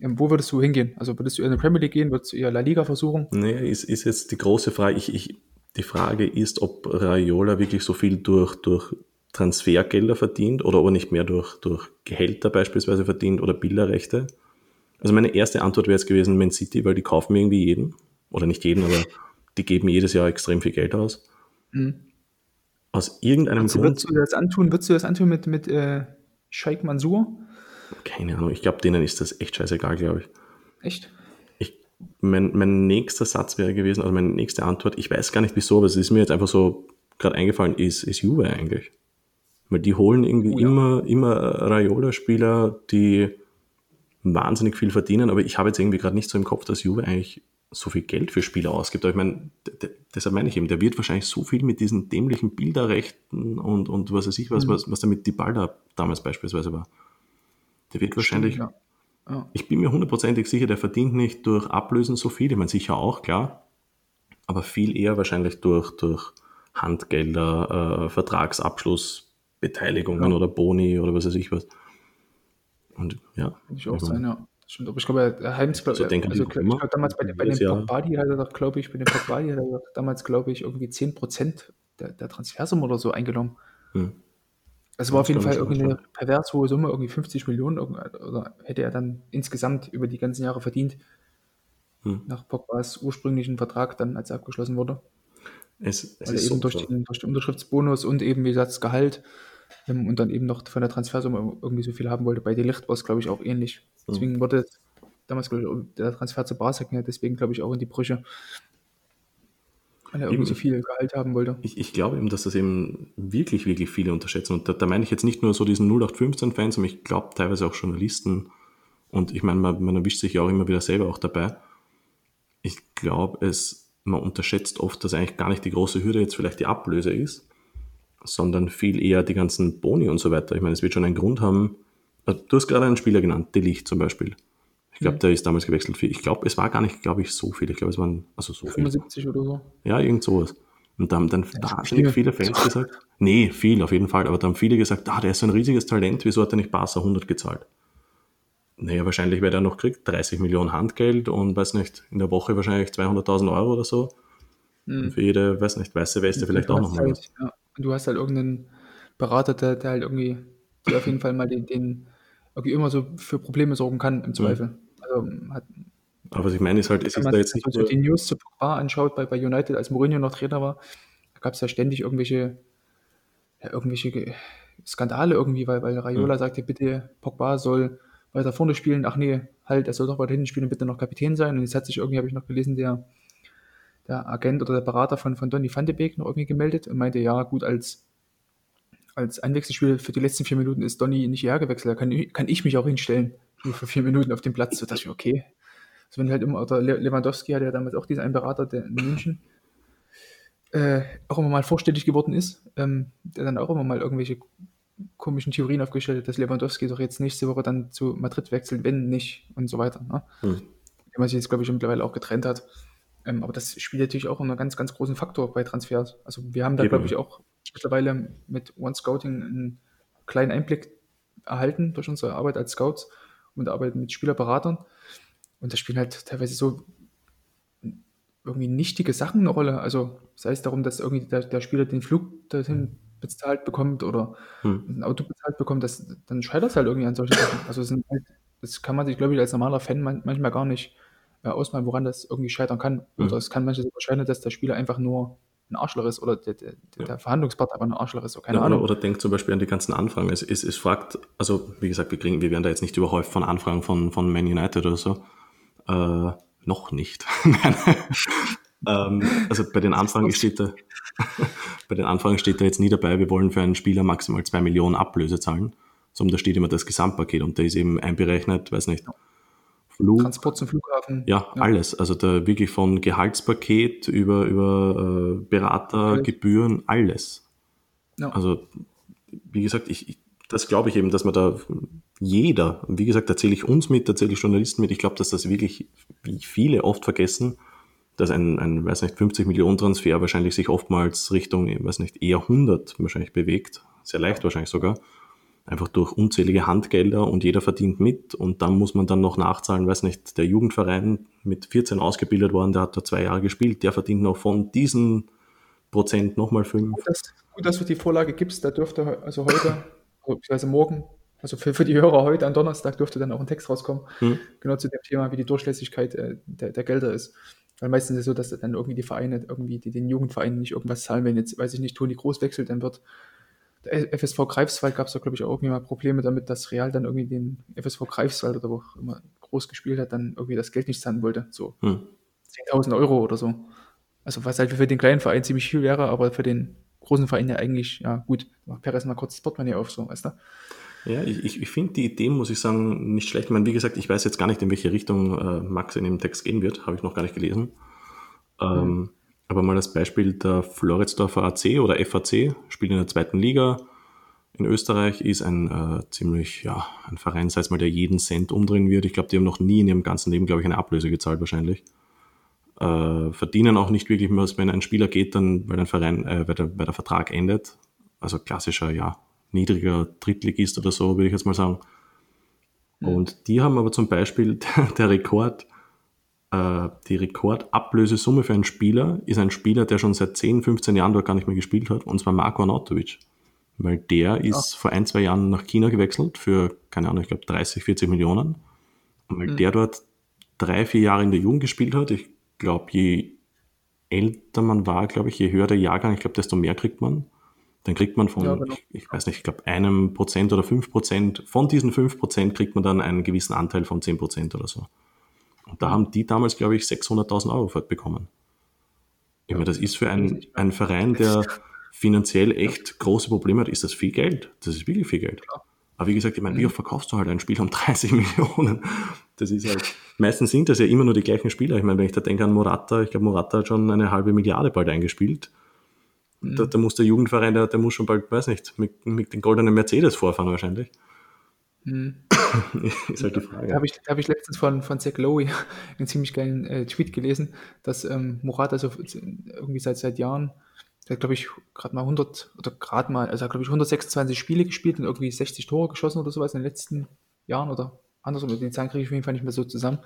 Wo würdest du hingehen? Also würdest du in die Premier League gehen? Würdest du eher La Liga versuchen? Nee, ist, ist jetzt die große Frage. Ich, ich, die Frage ist, ob Raiola wirklich so viel durch, durch Transfergelder verdient oder aber nicht mehr durch, durch Gehälter beispielsweise verdient oder Bilderrechte. Also meine erste Antwort wäre jetzt gewesen Man City, weil die kaufen irgendwie jeden. Oder nicht jeden, aber die geben jedes Jahr extrem viel Geld aus. Mhm. Aus irgendeinem also, Grund. Würdest du das antun, würdest du das antun mit, mit äh, Sheikh Mansour? Keine Ahnung, ich glaube, denen ist das echt scheißegal, glaube ich. Echt? Ich, mein, mein nächster Satz wäre gewesen, also meine nächste Antwort, ich weiß gar nicht wieso, aber es ist mir jetzt einfach so gerade eingefallen, ist, ist Juve eigentlich. Weil die holen irgendwie oh ja. immer, immer Raiola-Spieler, die wahnsinnig viel verdienen, aber ich habe jetzt irgendwie gerade nicht so im Kopf, dass Juve eigentlich so viel Geld für Spieler ausgibt. Aber ich meine, deshalb meine ich eben, der wird wahrscheinlich so viel mit diesen dämlichen Bilderrechten und, und was weiß ich was, mhm. was, was damit die Balda damals beispielsweise war. Der wird wahrscheinlich, Stimmt, ja. Ja. ich bin mir hundertprozentig sicher, der verdient nicht durch Ablösen so viel, ich meine sicher auch, klar, aber viel eher wahrscheinlich durch, durch Handgelder, äh, Vertragsabschlussbeteiligungen ja. oder Boni oder was weiß ich was. Und ja. Kann ich auch sein, ja. Stimmt, aber ich glaube, der Heims, also, also ich glaube, damals bei, bei dem Pogbadi hat er doch, glaube ich, bei dem Pogbadi hat er damals, glaube ich, irgendwie 10% der, der Transfersumme oder so eingenommen. Hm. Das war auf jeden Fall irgendwie eine pervers hohe Summe, irgendwie 50 Millionen, oder hätte er dann insgesamt über die ganzen Jahre verdient, hm. nach Pogbas ursprünglichen Vertrag dann, als er abgeschlossen wurde. Es, es Weil er eben so durch, den, durch den Unterschriftsbonus und eben, wie gesagt, das Gehalt ähm, und dann eben noch von der Transfersumme irgendwie so viel haben wollte. Bei Delicht war es, glaube ich, auch ähnlich. Mhm. Deswegen wurde damals, glaube ich, der Transfer zu Barca ging deswegen, glaube ich, auch in die Brüche. Weil er irgendwie so viel Gehalt haben wollte. Ich, ich, glaube eben, dass das eben wirklich, wirklich viele unterschätzen. Und da, da meine ich jetzt nicht nur so diesen 0815-Fans, sondern ich glaube teilweise auch Journalisten. Und ich meine, man, man erwischt sich ja auch immer wieder selber auch dabei. Ich glaube, es, man unterschätzt oft, dass eigentlich gar nicht die große Hürde jetzt vielleicht die Ablöse ist, sondern viel eher die ganzen Boni und so weiter. Ich meine, es wird schon einen Grund haben. Also, du hast gerade einen Spieler genannt, Delicht zum Beispiel. Ich glaube, mhm. der ist damals gewechselt für, ich glaube, es war gar nicht, glaube ich, so viel. Ich glaube, es waren, also so 75 viel. oder so. Ja, irgend sowas. Und da haben dann wahnsinnig viele Fans gesagt, nee, viel auf jeden Fall, aber da haben viele gesagt, ah, der ist so ein riesiges Talent, wieso hat er nicht Barca 100 gezahlt? Naja, wahrscheinlich, weil er noch kriegt, 30 Millionen Handgeld und, weiß nicht, in der Woche wahrscheinlich 200.000 Euro oder so. Mhm. Und für jede, weiß nicht, weiße Weste vielleicht auch nochmal. Halt, ja, und du hast halt irgendeinen Berater, der, der halt irgendwie, der auf jeden Fall mal den, den irgendwie immer so für Probleme sorgen kann, im Zweifel. Mhm. Also hat, aber was ich meine ist halt, es ist da jetzt nicht so die News zu Pogba anschaut bei, bei United, als Mourinho noch Trainer war, da gab es ja ständig irgendwelche, ja, irgendwelche Skandale irgendwie, weil, weil Raiola mhm. sagte, bitte, Pogba soll weiter vorne spielen. Ach nee, halt, er soll doch weiter hinten spielen und bitte noch Kapitän sein. Und jetzt hat sich irgendwie, habe ich noch gelesen, der der Agent oder der Berater von, von Donny van de Beek noch irgendwie gemeldet und meinte, ja, gut, als, als Einwechselspieler für die letzten vier Minuten ist Donny nicht hierher gewechselt, da kann, kann ich mich auch hinstellen, für vier Minuten auf dem Platz. So dachte ich, okay. Also wenn halt immer, oder Lewandowski hatte ja damals auch diesen einen Berater, der in München äh, auch immer mal vorstellig geworden ist, ähm, der dann auch immer mal irgendwelche komischen Theorien aufgestellt hat, dass Lewandowski doch jetzt nächste Woche dann zu Madrid wechselt, wenn nicht und so weiter. Ne? Hm. Der man sich jetzt, glaube ich, mittlerweile auch getrennt hat. Ähm, aber das spielt natürlich auch einen ganz, ganz großen Faktor bei Transfers. Also wir haben da, glaube ich, auch mittlerweile mit One Scouting einen kleinen Einblick erhalten durch unsere Arbeit als Scouts und Arbeit mit Spielerberatern. Und da spielen halt teilweise so irgendwie nichtige Sachen eine Rolle. Also sei es darum, dass irgendwie der, der Spieler den Flug dorthin bezahlt bekommt oder hm. ein Auto bezahlt bekommt, das, dann scheitert es halt irgendwie an solchen Sachen. Also halt, das kann man sich, glaube ich, als normaler Fan manchmal gar nicht äh, ausmalen, woran das irgendwie scheitern kann. Mhm. Oder es kann manchmal sogar scheitern, dass der Spieler einfach nur ein Arschloch ist oder der, der, ja. der Verhandlungspartner aber ein Arschloch ist, so, keine ja, Ahnung. Oder, oder denkt zum Beispiel an die ganzen Anfragen. Es, es, es fragt, also wie gesagt, wir, kriegen, wir werden da jetzt nicht überhäuft von Anfragen von, von Man United oder so. Äh, noch nicht. ähm, also bei den Anfragen steht da, bei den Anfragen steht da jetzt nie dabei, wir wollen für einen Spieler maximal zwei Millionen Ablöse zahlen, sondern da steht immer das Gesamtpaket und da ist eben einberechnet, weiß nicht, Flug. Transport zum Flughafen. Ja, ja, alles. Also da wirklich von Gehaltspaket über, über äh, Berater, alles. Gebühren, alles. Ja. Also, wie gesagt, ich, ich das glaube ich eben, dass man da jeder, wie gesagt, erzähle ich uns mit, erzähle ich Journalisten mit, ich glaube, dass das wirklich, wie viele oft vergessen, dass ein, ein, weiß nicht, 50 Millionen Transfer wahrscheinlich sich oftmals Richtung, weiß nicht, eher 100 wahrscheinlich bewegt. Sehr leicht wahrscheinlich sogar. Einfach durch unzählige Handgelder und jeder verdient mit und dann muss man dann noch nachzahlen, weiß nicht, der Jugendverein mit 14 ausgebildet worden, der hat da zwei Jahre gespielt, der verdient noch von diesen Prozent nochmal fünf. Gut, dass, gut, dass du die Vorlage gibst, da dürfte also heute, also morgen, also für, für die Hörer heute am Donnerstag dürfte dann auch ein Text rauskommen, hm. genau zu dem Thema, wie die Durchlässigkeit äh, der, der Gelder ist. Weil meistens ist es so, dass dann irgendwie die Vereine, irgendwie die, den Jugendvereinen nicht irgendwas zahlen. Wenn jetzt, weiß ich nicht, Toni Groß wechselt, dann wird FSV Greifswald gab es da, glaube ich, auch irgendwie mal Probleme damit, dass Real dann irgendwie den FSV Greifswald oder wo auch immer groß gespielt hat, dann irgendwie das Geld nicht zahlen wollte. So hm. 10.000 Euro oder so. Also was halt für den kleinen Verein ziemlich viel wäre, aber für den großen Verein ja eigentlich, ja gut, macht Perez mal kurz das Portemonnaie auf, so, weißt du? Ja, ich, ich finde die Idee, muss ich sagen, nicht schlecht. Ich meine, wie gesagt, ich weiß jetzt gar nicht, in welche Richtung äh, Max in dem Text gehen wird, habe ich noch gar nicht gelesen. Ähm. Aber mal das Beispiel der Floridsdorfer AC oder FAC, spielt in der zweiten Liga in Österreich, ist ein äh, ziemlich, ja, ein Verein, sei es mal, der jeden Cent umdrehen wird. Ich glaube, die haben noch nie in ihrem ganzen Leben, glaube ich, eine Ablöse gezahlt wahrscheinlich. Äh, verdienen auch nicht wirklich, wenn ein Spieler geht, dann, weil ein Verein, äh, weil, der, weil der Vertrag endet. Also klassischer, ja, niedriger Drittligist oder so, würde ich jetzt mal sagen. Mhm. Und die haben aber zum Beispiel der Rekord, äh, die Rekordablösesumme für einen Spieler ist ein Spieler, der schon seit 10, 15 Jahren dort gar nicht mehr gespielt hat, und zwar Marco Arnautovic. Weil der ist ja. vor ein, zwei Jahren nach China gewechselt für, keine Ahnung, ich glaube 30, 40 Millionen. Und weil mhm. der dort drei, vier Jahre in der Jugend gespielt hat, ich glaube, je älter man war, glaube ich, je höher der Jahrgang, ich glaube, desto mehr kriegt man. Dann kriegt man von, ja, genau. ich, ich, weiß nicht, ich glaube, einem Prozent oder fünf Prozent, von diesen fünf Prozent kriegt man dann einen gewissen Anteil von zehn Prozent oder so. Und da haben die damals, glaube ich, 600.000 Euro bekommen. Ich meine, das ist für einen, einen Verein, der finanziell echt große Probleme hat, ist das viel Geld. Das ist wirklich viel Geld. Aber wie gesagt, ich meine, wie oft verkaufst du halt ein Spiel um 30 Millionen? Das ist halt, meistens sind das ja immer nur die gleichen Spieler. Ich meine, wenn ich da denke an Morata, ich glaube, Morata hat schon eine halbe Milliarde bald eingespielt. Mhm. Da, da, muss der Jugendverein, der, der muss schon bald, weiß nicht, mit, mit den goldenen Mercedes vorfahren wahrscheinlich. Mhm. ist halt die Frage. Da habe ich, hab ich letztens von, von Zach Lowe einen ziemlich geilen äh, Tweet gelesen, dass ähm, Morata so irgendwie seit, seit Jahren, der hat glaube ich gerade mal 100 oder gerade mal, also glaube ich 126 Spiele gespielt und irgendwie 60 Tore geschossen oder sowas in den letzten Jahren oder andersrum, den Zahlen kriege ich auf jeden Fall nicht mehr so zusammen.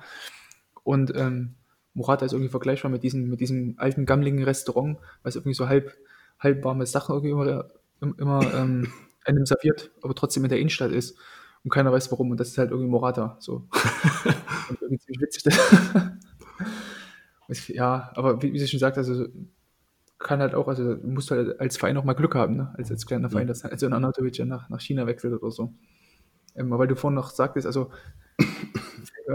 Und ähm, Morata ist irgendwie vergleichbar mit diesem, mit diesem alten, gammligen Restaurant, was irgendwie so halb, halb warme Sachen irgendwie immer, immer ähm, einem serviert, aber trotzdem in der Innenstadt ist und keiner weiß warum und das ist halt irgendwie Morata, so. irgendwie ziemlich witzig. ja, aber wie, wie sie schon sagt, also kann halt auch, also du musst halt als Verein auch mal Glück haben, ne? als, als kleiner Verein, dass also ein Anatovic ja nach, nach China wechselt oder so. Ähm, weil du vorhin noch sagtest, also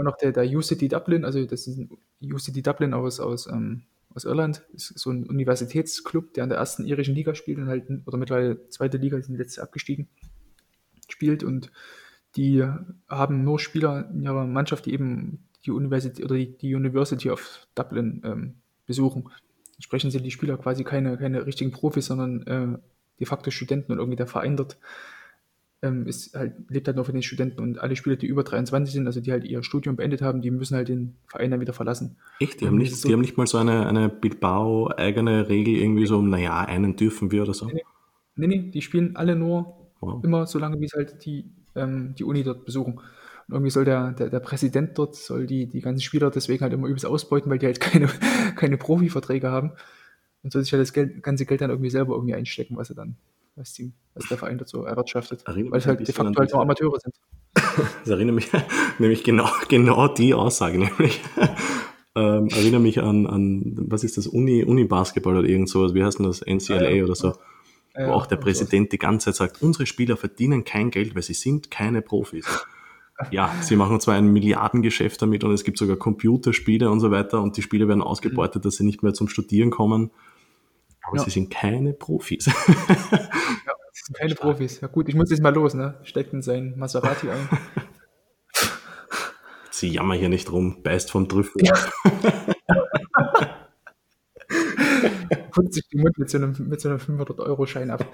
noch der, der UCD Dublin, also das ist ein UCD Dublin aus, aus, ähm, aus Irland, ist so ein Universitätsclub, der an der ersten irischen Liga spielt und halt, oder mittlerweile zweite Liga, die sind letztes abgestiegen, spielt und die haben nur Spieler in ihrer Mannschaft, die eben die Universität oder die, die University of Dublin ähm, besuchen. Entsprechend sind die Spieler quasi keine, keine richtigen Profis, sondern äh, de facto Studenten und irgendwie der Verein dort ähm, ist halt, lebt halt nur für den Studenten und alle Spieler, die über 23 sind, also die halt ihr Studium beendet haben, die müssen halt den Verein dann wieder verlassen. Echt? Die, haben nicht, so, die haben nicht mal so eine, eine Bilbao-eigene Regel, irgendwie so, naja, einen dürfen wir oder so? Nee, nee, nee die spielen alle nur wow. immer so lange, wie es halt die, ähm, die Uni dort besuchen. Und irgendwie soll der, der, der Präsident dort, soll die, die ganzen Spieler deswegen halt immer übelst ausbeuten, weil die halt keine, keine Profiverträge haben. Und soll sich halt das Geld, ganze Geld dann irgendwie selber irgendwie einstecken, was er dann was, die, was der Verein dazu erwirtschaftet. Erinnert weil es halt de facto halt nur Amateure sind. Das erinnert mich nämlich genau, genau die Aussage, nämlich. Ähm, erinnere mich an, an, was ist das, Uni, Uni-Basketball oder irgend sowas, wie heißt denn das, NCLA ja, oder so, ja, wo auch der Präsident die ganze Zeit sagt, unsere Spieler verdienen kein Geld, weil sie sind keine Profis. Ja, sie machen zwar ein Milliardengeschäft damit und es gibt sogar Computerspiele und so weiter und die Spiele werden ausgebeutet, dass sie nicht mehr zum Studieren kommen aber ja. sie sind keine Profis. ja, sie sind keine Profis. Ja gut, ich muss jetzt mal los, ne? Steckt in sein Maserati ein. Sie jammern hier nicht rum, beißt vom Trüffel. Ja. Putzt sich die Mund mit so einem, mit so einem 500-Euro-Schein ab.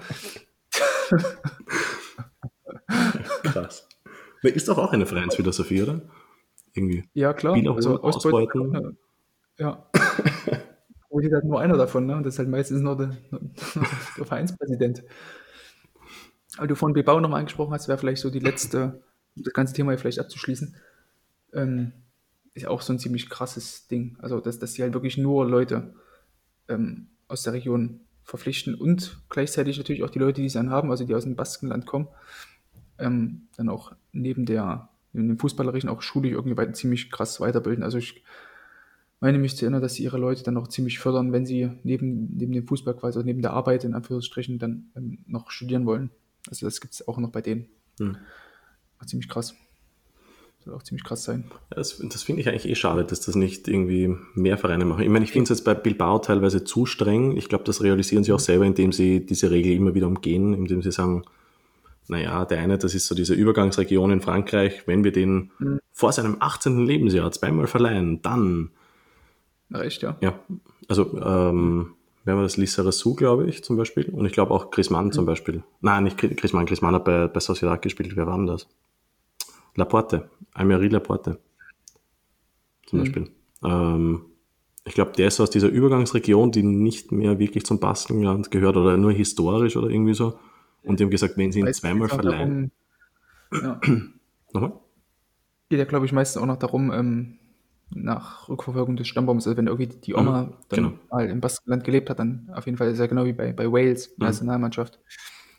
Krass. Ist doch auch eine Vereinsphilosophie, oder? Irgendwie. Ja, klar. Spieler also ausbeuten. Ja. profitiert halt nur einer davon, ne? Und das ist halt meistens nur der, der Vereinspräsident. Aber du von Bilbao nochmal angesprochen hast, wäre vielleicht so die letzte, um das ganze Thema hier vielleicht abzuschließen. Ähm, ist auch so ein ziemlich krasses Ding. Also, dass, dass die halt wirklich nur Leute ähm, aus der Region verpflichten und gleichzeitig natürlich auch die Leute, die es dann haben, also die aus dem Baskenland kommen, ähm, dann auch neben der neben dem Fußballerischen auch schulisch irgendwie weiter, ziemlich krass weiterbilden. Also ich meine mich zu erinnern, dass sie ihre Leute dann auch ziemlich fördern, wenn sie neben, neben dem Fußball quasi, also neben der Arbeit in Anführungsstrichen dann ähm, noch studieren wollen. Also das gibt es auch noch bei denen. Hm. ziemlich krass. Soll auch ziemlich krass sein. Ja, das, das finde ich eigentlich eh schade, dass das nicht irgendwie mehr Vereine machen. Ich meine, ich finde es jetzt bei Bilbao teilweise zu streng. Ich glaube, das realisieren sie auch selber, indem sie diese Regel immer wieder umgehen, indem sie sagen, naja, der eine, das ist so diese Übergangsregion in Frankreich, wenn wir den mhm. vor seinem 18. Lebensjahr zweimal verleihen, dann. Na, echt, ja. Ja, also, ähm, wer war das? Lisa Rassou, glaube ich, zum Beispiel. Und ich glaube auch Chris Mann mhm. zum Beispiel. Nein, nicht Chris Mann, Chris Mann hat bei, bei Sociedad gespielt. Wer war denn das? Laporte, Almerie Laporte. Zum mhm. Beispiel. Ähm, ich glaube, der ist aus dieser Übergangsregion, die nicht mehr wirklich zum Baskenland gehört oder nur historisch oder irgendwie so. Und die haben gesagt, wenn sie ihn zweimal verleihen. Darum, ja. Nochmal? Geht ja, glaube ich, meistens auch noch darum, ähm, nach Rückverfolgung des Stammbaums, also wenn irgendwie die Oma mhm, dann genau. mal im Baskenland gelebt hat, dann auf jeden Fall ist ja genau wie bei, bei Wales, mhm. Nationalmannschaft. Ja,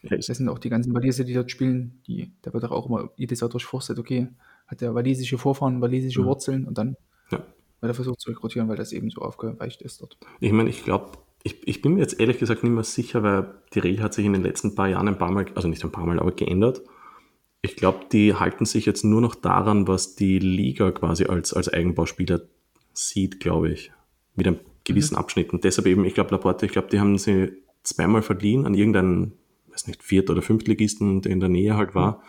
das sind auch die ganzen Waliser, die dort spielen, die, da wird auch immer jedes Jahr durchforstet, okay, hat der walisische Vorfahren, walisische mhm. Wurzeln und dann ja. wird er versucht zu rekrutieren, weil das eben so aufgeweicht ist dort. Ich meine, ich glaube, ich, ich bin mir jetzt ehrlich gesagt nicht mehr sicher, weil die Regel hat sich in den letzten paar Jahren ein paar Mal, also nicht ein paar Mal, aber geändert. Ich glaube, die halten sich jetzt nur noch daran, was die Liga quasi als, als Eigenbauspieler sieht, glaube ich. Mit einem gewissen mhm. Abschnitt. Und deshalb eben, ich glaube, Laporte, ich glaube, die haben sie zweimal verliehen an irgendeinen, weiß nicht, Viert- oder Fünftligisten, der in der Nähe halt war.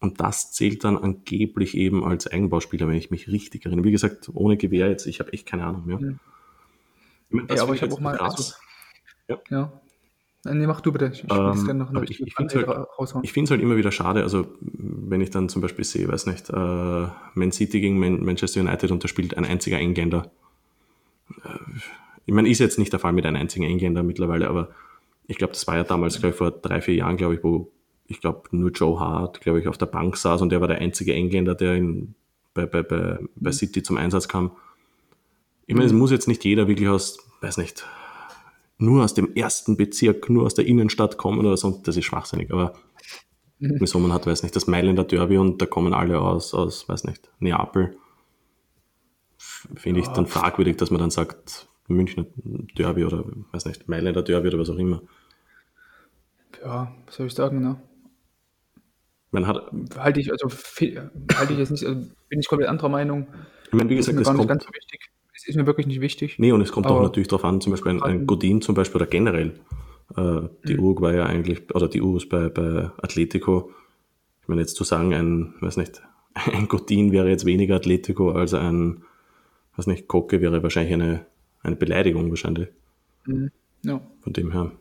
Und das zählt dann angeblich eben als Eigenbauspieler, wenn ich mich richtig erinnere. Wie gesagt, ohne Gewehr jetzt, ich habe echt keine Ahnung mehr. Mhm. Das ja, aber ich habe auch mal. Also, ja. ja. Nee, mach du bitte. Ich, ähm, ich, ich finde es halt, halt, immer wieder schade, also wenn ich dann zum Beispiel sehe, weiß nicht, äh, Man City gegen Man Manchester United und da spielt ein einziger Engländer. Äh, ich meine, ist jetzt nicht der Fall mit einem einzigen Engländer mittlerweile, aber ich glaube, das war ja damals, glaube ich, vor drei, vier Jahren, glaube ich, wo ich glaube, nur Joe Hart, glaube ich, auf der Bank saß und der war der einzige Engländer, der in, bei, bei, bei, bei mhm. City zum Einsatz kam. Ich meine, es muss jetzt nicht jeder wirklich aus, weiß nicht, nur aus dem ersten Bezirk, nur aus der Innenstadt kommen oder so, das ist schwachsinnig, aber mhm. wieso man hat, weiß nicht, das Mailänder Derby und da kommen alle aus, aus weiß nicht, Neapel. Finde ja. ich dann fragwürdig, dass man dann sagt, Münchner Derby oder, weiß nicht, Mailänder Derby oder was auch immer. Ja, was soll ich sagen, ne? Man hat, halte ich, also, halte ich jetzt nicht, also bin ich komplett anderer Meinung. Ich meine, wie gesagt, das, das kommt, ganz so wichtig das ist mir wirklich nicht wichtig. Nee, und es kommt auch natürlich darauf an, zum Beispiel ein, ein Godin zum Beispiel oder generell. Äh, die mhm. Uruguay ja eigentlich, oder die Urus bei, bei Atletico. Ich meine, jetzt zu sagen, ein, weiß nicht, ein Godin wäre jetzt weniger Atletico als ein, weiß nicht, Kocke wäre wahrscheinlich eine, eine Beleidigung wahrscheinlich. Mhm. Ja. Von dem her.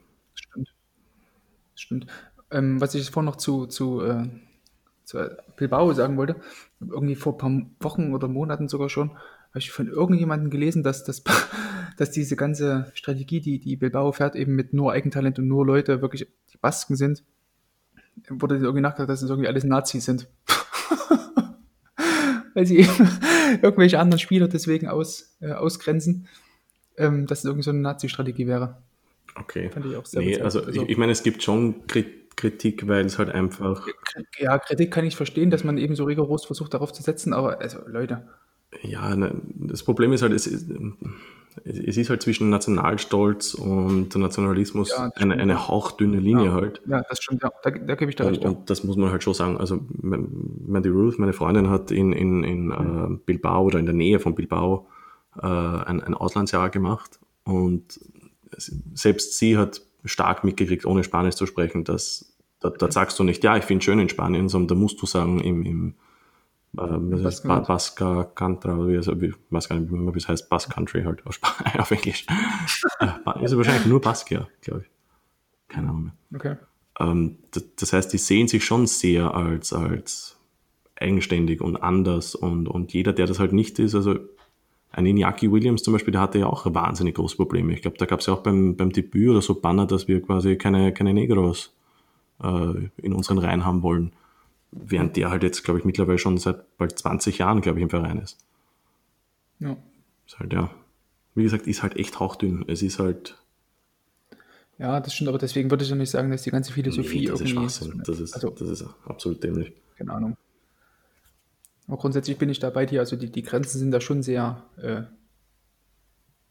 Das stimmt. Das. Ähm, was ich vorhin noch zu, zu, äh, zu Bilbao sagen wollte, irgendwie vor ein paar Wochen oder Monaten sogar schon, habe ich von irgendjemandem gelesen, dass, dass, dass diese ganze Strategie, die, die Bilbao fährt, eben mit nur Eigentalent und nur Leute wirklich die Basken sind, wurde irgendwie nachgedacht, dass es irgendwie alles Nazis sind. Weil sie eben irgendwelche anderen Spieler deswegen aus, äh, ausgrenzen, ähm, dass es irgendwie so eine Nazi-Strategie wäre. Okay. Fand ich auch sehr nee, also, also ich, ich meine, es gibt schon Kritik, weil es halt einfach. Ja, Kritik kann ich verstehen, dass man eben so rigoros versucht, darauf zu setzen, aber also Leute, ja, ne, das Problem ist halt, es ist, es ist halt zwischen Nationalstolz und Nationalismus ja, eine, eine hauchdünne Linie ja, halt. Ja, das stimmt, ja. Da, da gebe ich dir recht. Und, und, das muss man halt schon sagen. Also, die Ruth, meine Freundin, hat in, in, in mhm. Bilbao oder in der Nähe von Bilbao äh, ein, ein Auslandsjahr gemacht und selbst sie hat stark mitgekriegt, ohne Spanisch zu sprechen, dass da, da sagst du nicht, ja, ich finde schön in Spanien, sondern da musst du sagen, im, im das ist Baska Cantra, oder wie, also, ich weiß gar nicht, wie es heißt, Basque Country halt auf, auf Englisch. äh, ist wahrscheinlich nur Baskia, glaube ich. Keine Ahnung mehr. Okay. Ähm, das, das, heißt, die sehen sich schon sehr als, als eigenständig und anders und, und jeder, der das halt nicht ist, also ein Iñaki Williams zum Beispiel, der hatte ja auch wahnsinnig große Probleme. Ich glaube, da gab es ja auch beim, beim Debüt oder so Banner, dass wir quasi keine, keine Negros äh, in unseren Reihen haben wollen. Während der halt jetzt, glaube ich, mittlerweile schon seit bald 20 Jahren, glaube ich, im Verein ist. Ja. Ist halt, ja. Wie gesagt, ist halt echt hauchdünn. Es ist halt. Ja, das stimmt, aber deswegen würde ich ja nicht sagen, dass die ganze Philosophie nee, das irgendwie. Ist Schwachsinn. Das ist, also, das ist absolut dämlich. Keine Ahnung. Aber grundsätzlich bin ich da bei dir. Also die, die Grenzen sind da schon sehr äh,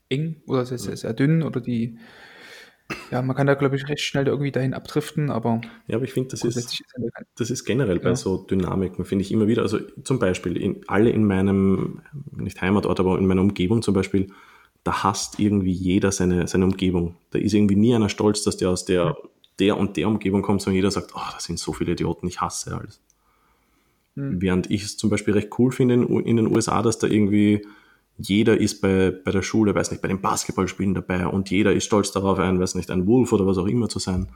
eng oder sehr, sehr, sehr dünn oder die, ja, man kann da, glaube ich, recht schnell irgendwie dahin abdriften, aber. Ja, aber ich finde, das ist, das ist generell bei so Dynamiken, finde ich immer wieder. Also zum Beispiel, in, alle in meinem, nicht Heimatort, aber in meiner Umgebung zum Beispiel, da hasst irgendwie jeder seine, seine Umgebung. Da ist irgendwie nie einer stolz, dass der aus der, der und der Umgebung kommt, sondern jeder sagt, oh, das sind so viele Idioten, ich hasse alles. Mhm. Während ich es zum Beispiel recht cool finde in, in, den USA, dass da irgendwie jeder ist bei, bei der Schule, weiß nicht, bei den Basketballspielen dabei und jeder ist stolz darauf, ein, weiß nicht, ein Wolf oder was auch immer zu sein.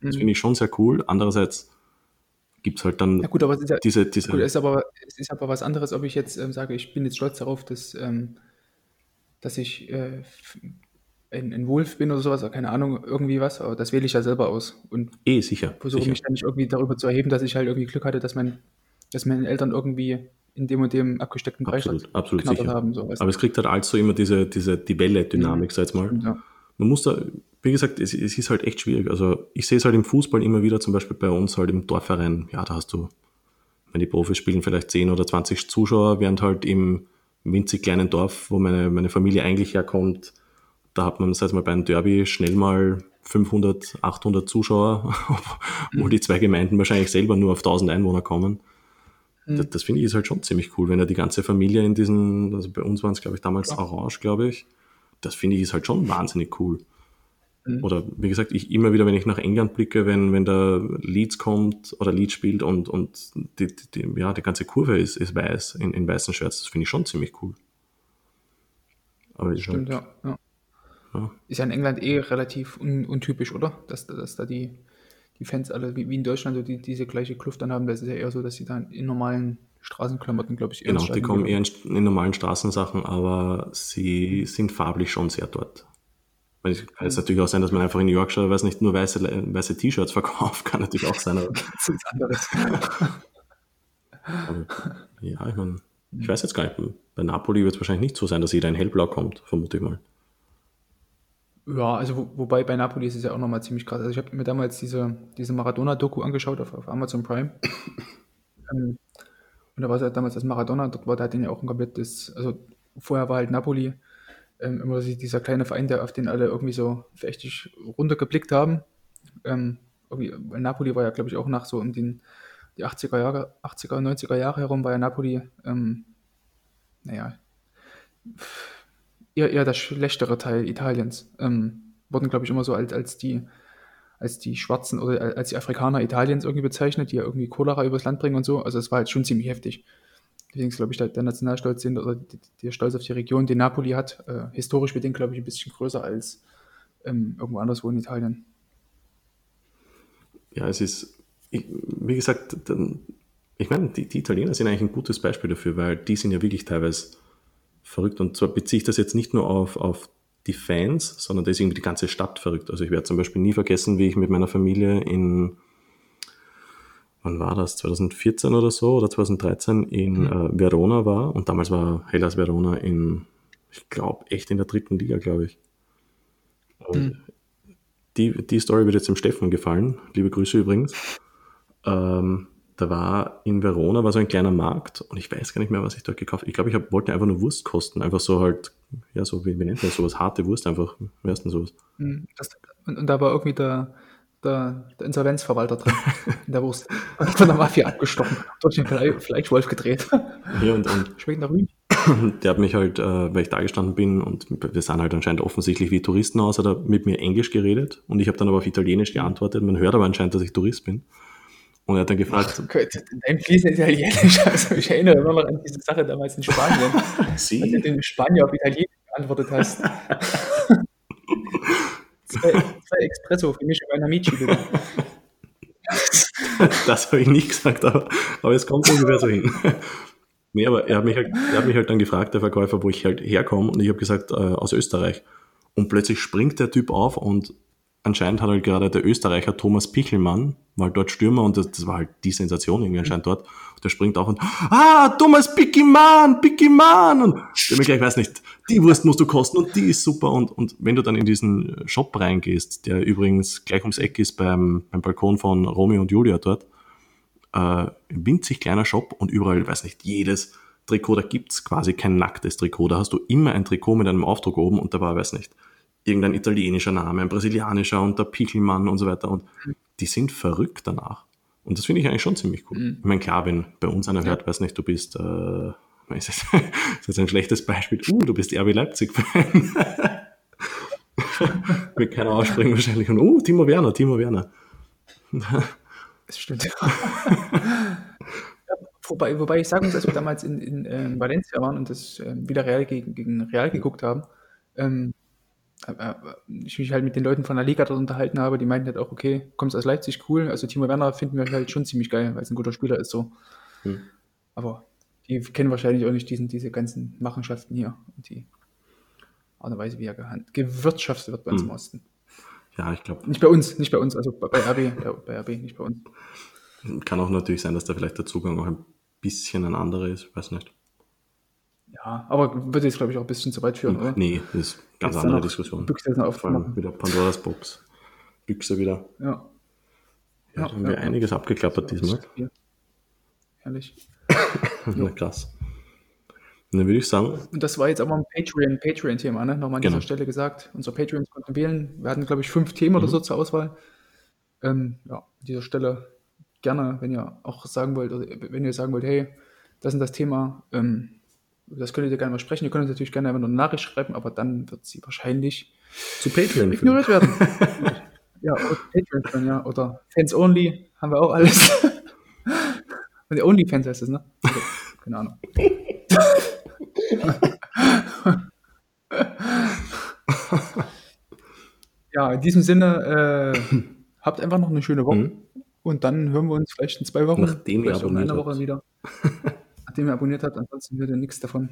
Das mhm. finde ich schon sehr cool. Andererseits gibt es halt dann ja, gut, aber ja, diese, diese. Gut, ist aber, es ist aber was anderes, ob ich jetzt ähm, sage, ich bin jetzt stolz darauf, dass, ähm, dass ich äh, ein, ein, Wolf bin oder sowas, oder keine Ahnung, irgendwie was, aber das wähle ich ja selber aus. Und eh, sicher. Versuche mich dann nicht irgendwie darüber zu erheben, dass ich halt irgendwie Glück hatte, dass mein dass meine Eltern irgendwie in dem und dem abgesteckten Bereich absolut, halt absolut sicher. haben. So, Aber es kriegt halt also immer diese, diese die Welle-Dynamik, mhm. sag jetzt mal. Ja. Man muss da, wie gesagt, es, es, ist halt echt schwierig. Also ich sehe es halt im Fußball immer wieder, zum Beispiel bei uns halt im Dorfverein, ja, da hast du, wenn die Profis spielen, vielleicht 10 oder 20 Zuschauer, während halt im winzig kleinen Dorf, wo meine, meine Familie eigentlich herkommt, da hat man, sag mal, bei einem Derby schnell mal 500, 800 Zuschauer, obwohl mhm. die zwei Gemeinden wahrscheinlich selber nur auf 1000 Einwohner kommen. Mhm. Das, das finde ich ist halt schon ziemlich cool, wenn er die ganze Familie in diesen, also bei uns waren es, glaube ich, damals ja. Orange, glaube ich. Das finde ich ist halt schon wahnsinnig cool. Mhm. Oder wie gesagt, ich immer wieder, wenn ich nach England blicke, wenn, wenn der Leeds kommt oder Leeds spielt und, und die, die, die ja, die ganze Kurve ist, ist weiß in, in weißen Shirts, das finde ich schon ziemlich cool. Aber Stimmt, halt, ja, ja. ja, Ist ja in England eh relativ un, untypisch, oder? Dass, dass da die die Fans alle wie, wie in Deutschland so die, diese gleiche Kluft dann haben. Das ist ja eher so, dass sie dann in normalen Straßenklamotten, glaube ich, eher Genau, die kommen eher in, in, normalen Straßensachen, aber sie sind farblich schon sehr dort. Weil es kann jetzt natürlich auch sein, dass man einfach in Yorkshire, weiß nicht, nur weiße, weiße T-Shirts verkauft, kann natürlich auch sein. Aber das ist anderes. aber, ja, ich meine, ich weiß jetzt gar nicht, bei Napoli wird es wahrscheinlich nicht so sein, dass jeder in hellblau kommt, vermute ich mal. Ja, also wo, wobei bei Napoli ist es ja auch nochmal ziemlich krass. Also ich habe mir damals diese, diese Maradona-Doku angeschaut auf, auf Amazon Prime. ähm, und da war es halt damals das Maradona, dort war da den ja auch ein komplettes, also vorher war halt Napoli ähm, immer dieser kleine Verein, der auf den alle irgendwie so verächtlich runtergeblickt haben. Ähm, Napoli war ja, glaube ich, auch nach so um den die 80er Jahre, 80er, 90er Jahre herum war ja Napoli, ähm, naja, eher, eher der schlechtere Teil Italiens. Ähm, wurden, glaube ich, immer so als, als die als die Schwarzen oder als die Afrikaner Italiens irgendwie bezeichnet, die ja irgendwie Cholera übers Land bringen und so. Also es war halt schon ziemlich heftig. Deswegen ist, glaube ich, der, Nationalstolz den, oder der Stolz auf die Region, den Napoli hat, äh, historisch bedingt, glaube ich, ein bisschen größer als ähm, irgendwo anderswo in Italien. Ja, es ist, ich, wie gesagt, dann, ich meine, die, die Italiener sind eigentlich ein gutes Beispiel dafür, weil die sind ja wirklich teilweise verrückt. Und zwar beziehe ich das jetzt nicht nur auf, auf die Fans, sondern da ist irgendwie die ganze Stadt verrückt. Also ich werde zum Beispiel nie vergessen, wie ich mit meiner Familie in, wann war das, 2014 oder so oder 2013 in mhm. äh, Verona war. Und damals war Hellas Verona in, ich glaube, echt in der dritten Liga, glaube ich. Mhm. die, die Story wird jetzt dem Steffen gefallen. Liebe Grüße übrigens. Ähm, da war in Verona war so ein kleiner Markt und ich weiß gar nicht mehr, was ich dort gekauft habe. Ich glaube, ich hab, wollte einfach nur Wurst kosten. Einfach so halt, ja, so, wie, wie nennt man das, sowas, harte Wurst einfach. Wie heißt denn sowas? Hm, das, und, und, da war irgendwie der, der, der Insolvenzverwalter drin, in der Wurst. Von der Mafia abgestochen, durch den Fleischwolf gedreht. Ja, und, und Schmeckt nach Rüben. Der hat mich halt, äh, weil ich da gestanden bin und wir sahen halt anscheinend offensichtlich wie Touristen aus, hat er mit mir Englisch geredet und ich habe dann aber auf Italienisch geantwortet. Man hört aber anscheinend, dass ich Tourist bin. Und er hat dann gefragt. Ach, Gott, dein fließend Italienisch. Also ich erinnere immer noch an diese Sache damals in Spanien. Sie? Als du den Spanier auf Italienisch geantwortet hast. zwei, zwei Espresso für mich und ein Amici, bitte. Das habe ich nicht gesagt, aber, aber es kommt ungefähr so hin. Nee, aber er hat, mich halt, er hat mich halt dann gefragt, der Verkäufer, wo ich halt herkomme und ich habe gesagt, äh, aus Österreich. Und plötzlich springt der Typ auf und anscheinend hat halt gerade der Österreicher Thomas Pichelmann, war halt dort Stürmer und das, das war halt die Sensation irgendwie anscheinend dort. der springt auf und, ah, Thomas Pickelmann, Pickelmann! Und der mir gleich, weiß nicht, die Wurst musst du kosten und die ist super. Und, und wenn du dann in diesen Shop reingehst, der übrigens gleich ums Eck ist beim, beim Balkon von Romeo und Julia dort, äh, winzig kleiner Shop und überall, weiß nicht, jedes Trikot, da gibt's quasi kein nacktes Trikot. Da hast du immer ein Trikot mit einem Aufdruck oben und da war, weiß nicht, irgendein italienischer Name, ein brasilianischer und der Pichelmann und so weiter. Und die sind verrückt danach. Und das finde ich eigentlich schon ziemlich cool. Mhm. Ich meine, klar, wenn bei uns einer hört, weiß nicht, du bist, äh, ist das, ist das ein schlechtes Beispiel, uh, du bist RB Leipzig-Fan. Wird keiner ausspringen wahrscheinlich. Und, uh, Timo Werner, Timo Werner. das stimmt. wobei, wobei ich sagen muss, als wir damals in, in, in Valencia waren und das äh, wieder Real gegen, gegen Real geguckt haben, ähm, äh, äh, ich mich halt mit den Leuten von der Liga dort unterhalten habe, die meinten halt auch, okay, kommst aus Leipzig, cool. Also Timo Werner finden wir halt schon ziemlich geil, weil es ein guter Spieler ist so. Hm. Aber die kennen wahrscheinlich auch nicht diesen, diese ganzen Machenschaften hier und die Art und Weise, wie er gewirtschaftet wird bei uns hm. im Osten. Ja, ich glaube. Nicht bei uns, nicht bei uns, also bei RB, bei RB, nicht bei uns. Kann auch natürlich sein, dass da vielleicht der Zugang auch ein bisschen ein anderer ist, weiß nicht. Ja, aber würde jetzt, glaube ich, auch ein bisschen zu weit führen, oder? Nee, das ist eine ganz andere Diskussion. Büchse jetzt noch Vor allem wieder Pandoras Box. Büchse wieder. Ja. Ja, ja haben ja, wir ja. einiges abgeklappert diesmal. Herrlich. Na, krass. Und dann würde ich sagen. Und das war jetzt aber ein Patreon, Patreon-Thema, ne? Nochmal an genau. dieser Stelle gesagt. Unsere Patreons konnten wählen. Wir hatten, glaube ich, fünf Themen mhm. oder so zur Auswahl. Ähm, ja, an dieser Stelle gerne, wenn ihr auch sagen wollt, oder wenn ihr sagen wollt, hey, das ist das Thema, ähm, das könnt ihr gerne mal sprechen. Ihr könnt uns natürlich gerne einfach nur eine Nachricht schreiben, aber dann wird sie wahrscheinlich zu Patreon ignoriert werden. ja, oder Patreon, ja, oder Fans Only haben wir auch alles. Und Only-Fans heißt es, ne? Also, keine Ahnung. ja, in diesem Sinne, äh, habt einfach noch eine schöne Woche. Mhm. Und dann hören wir uns vielleicht in zwei Wochen. Nachdem ihr abonniert in einer Woche wieder nachdem ihr abonniert habt. Ansonsten hört ihr nichts davon.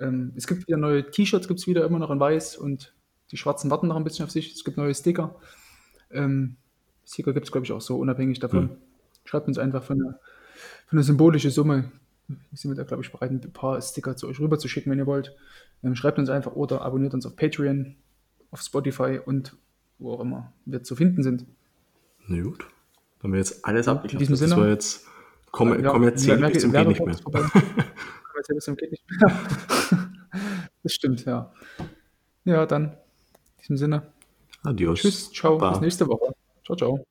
Ähm, es gibt wieder neue T-Shirts, gibt es wieder immer noch in weiß und die schwarzen warten noch ein bisschen auf sich. Es gibt neue Sticker. Ähm, Sticker gibt es, glaube ich, auch so, unabhängig davon. Mhm. Schreibt uns einfach für eine, für eine symbolische Summe. Sind wir da, glaube ich, bereit, ein paar Sticker zu euch rüber zu schicken, wenn ihr wollt. Ähm, schreibt uns einfach oder abonniert uns auf Patreon, auf Spotify und wo auch immer wir zu finden sind. Na gut. Dann haben wir jetzt alles abgeklappert. Das war jetzt Komm, ja, kommerziell bis zum geht nicht mehr. kommerziell bis zum geht nicht mehr. das stimmt, ja. Ja, dann in diesem Sinne. Adios. Tschüss, ciao, Bye. bis nächste Woche. Ciao, ciao.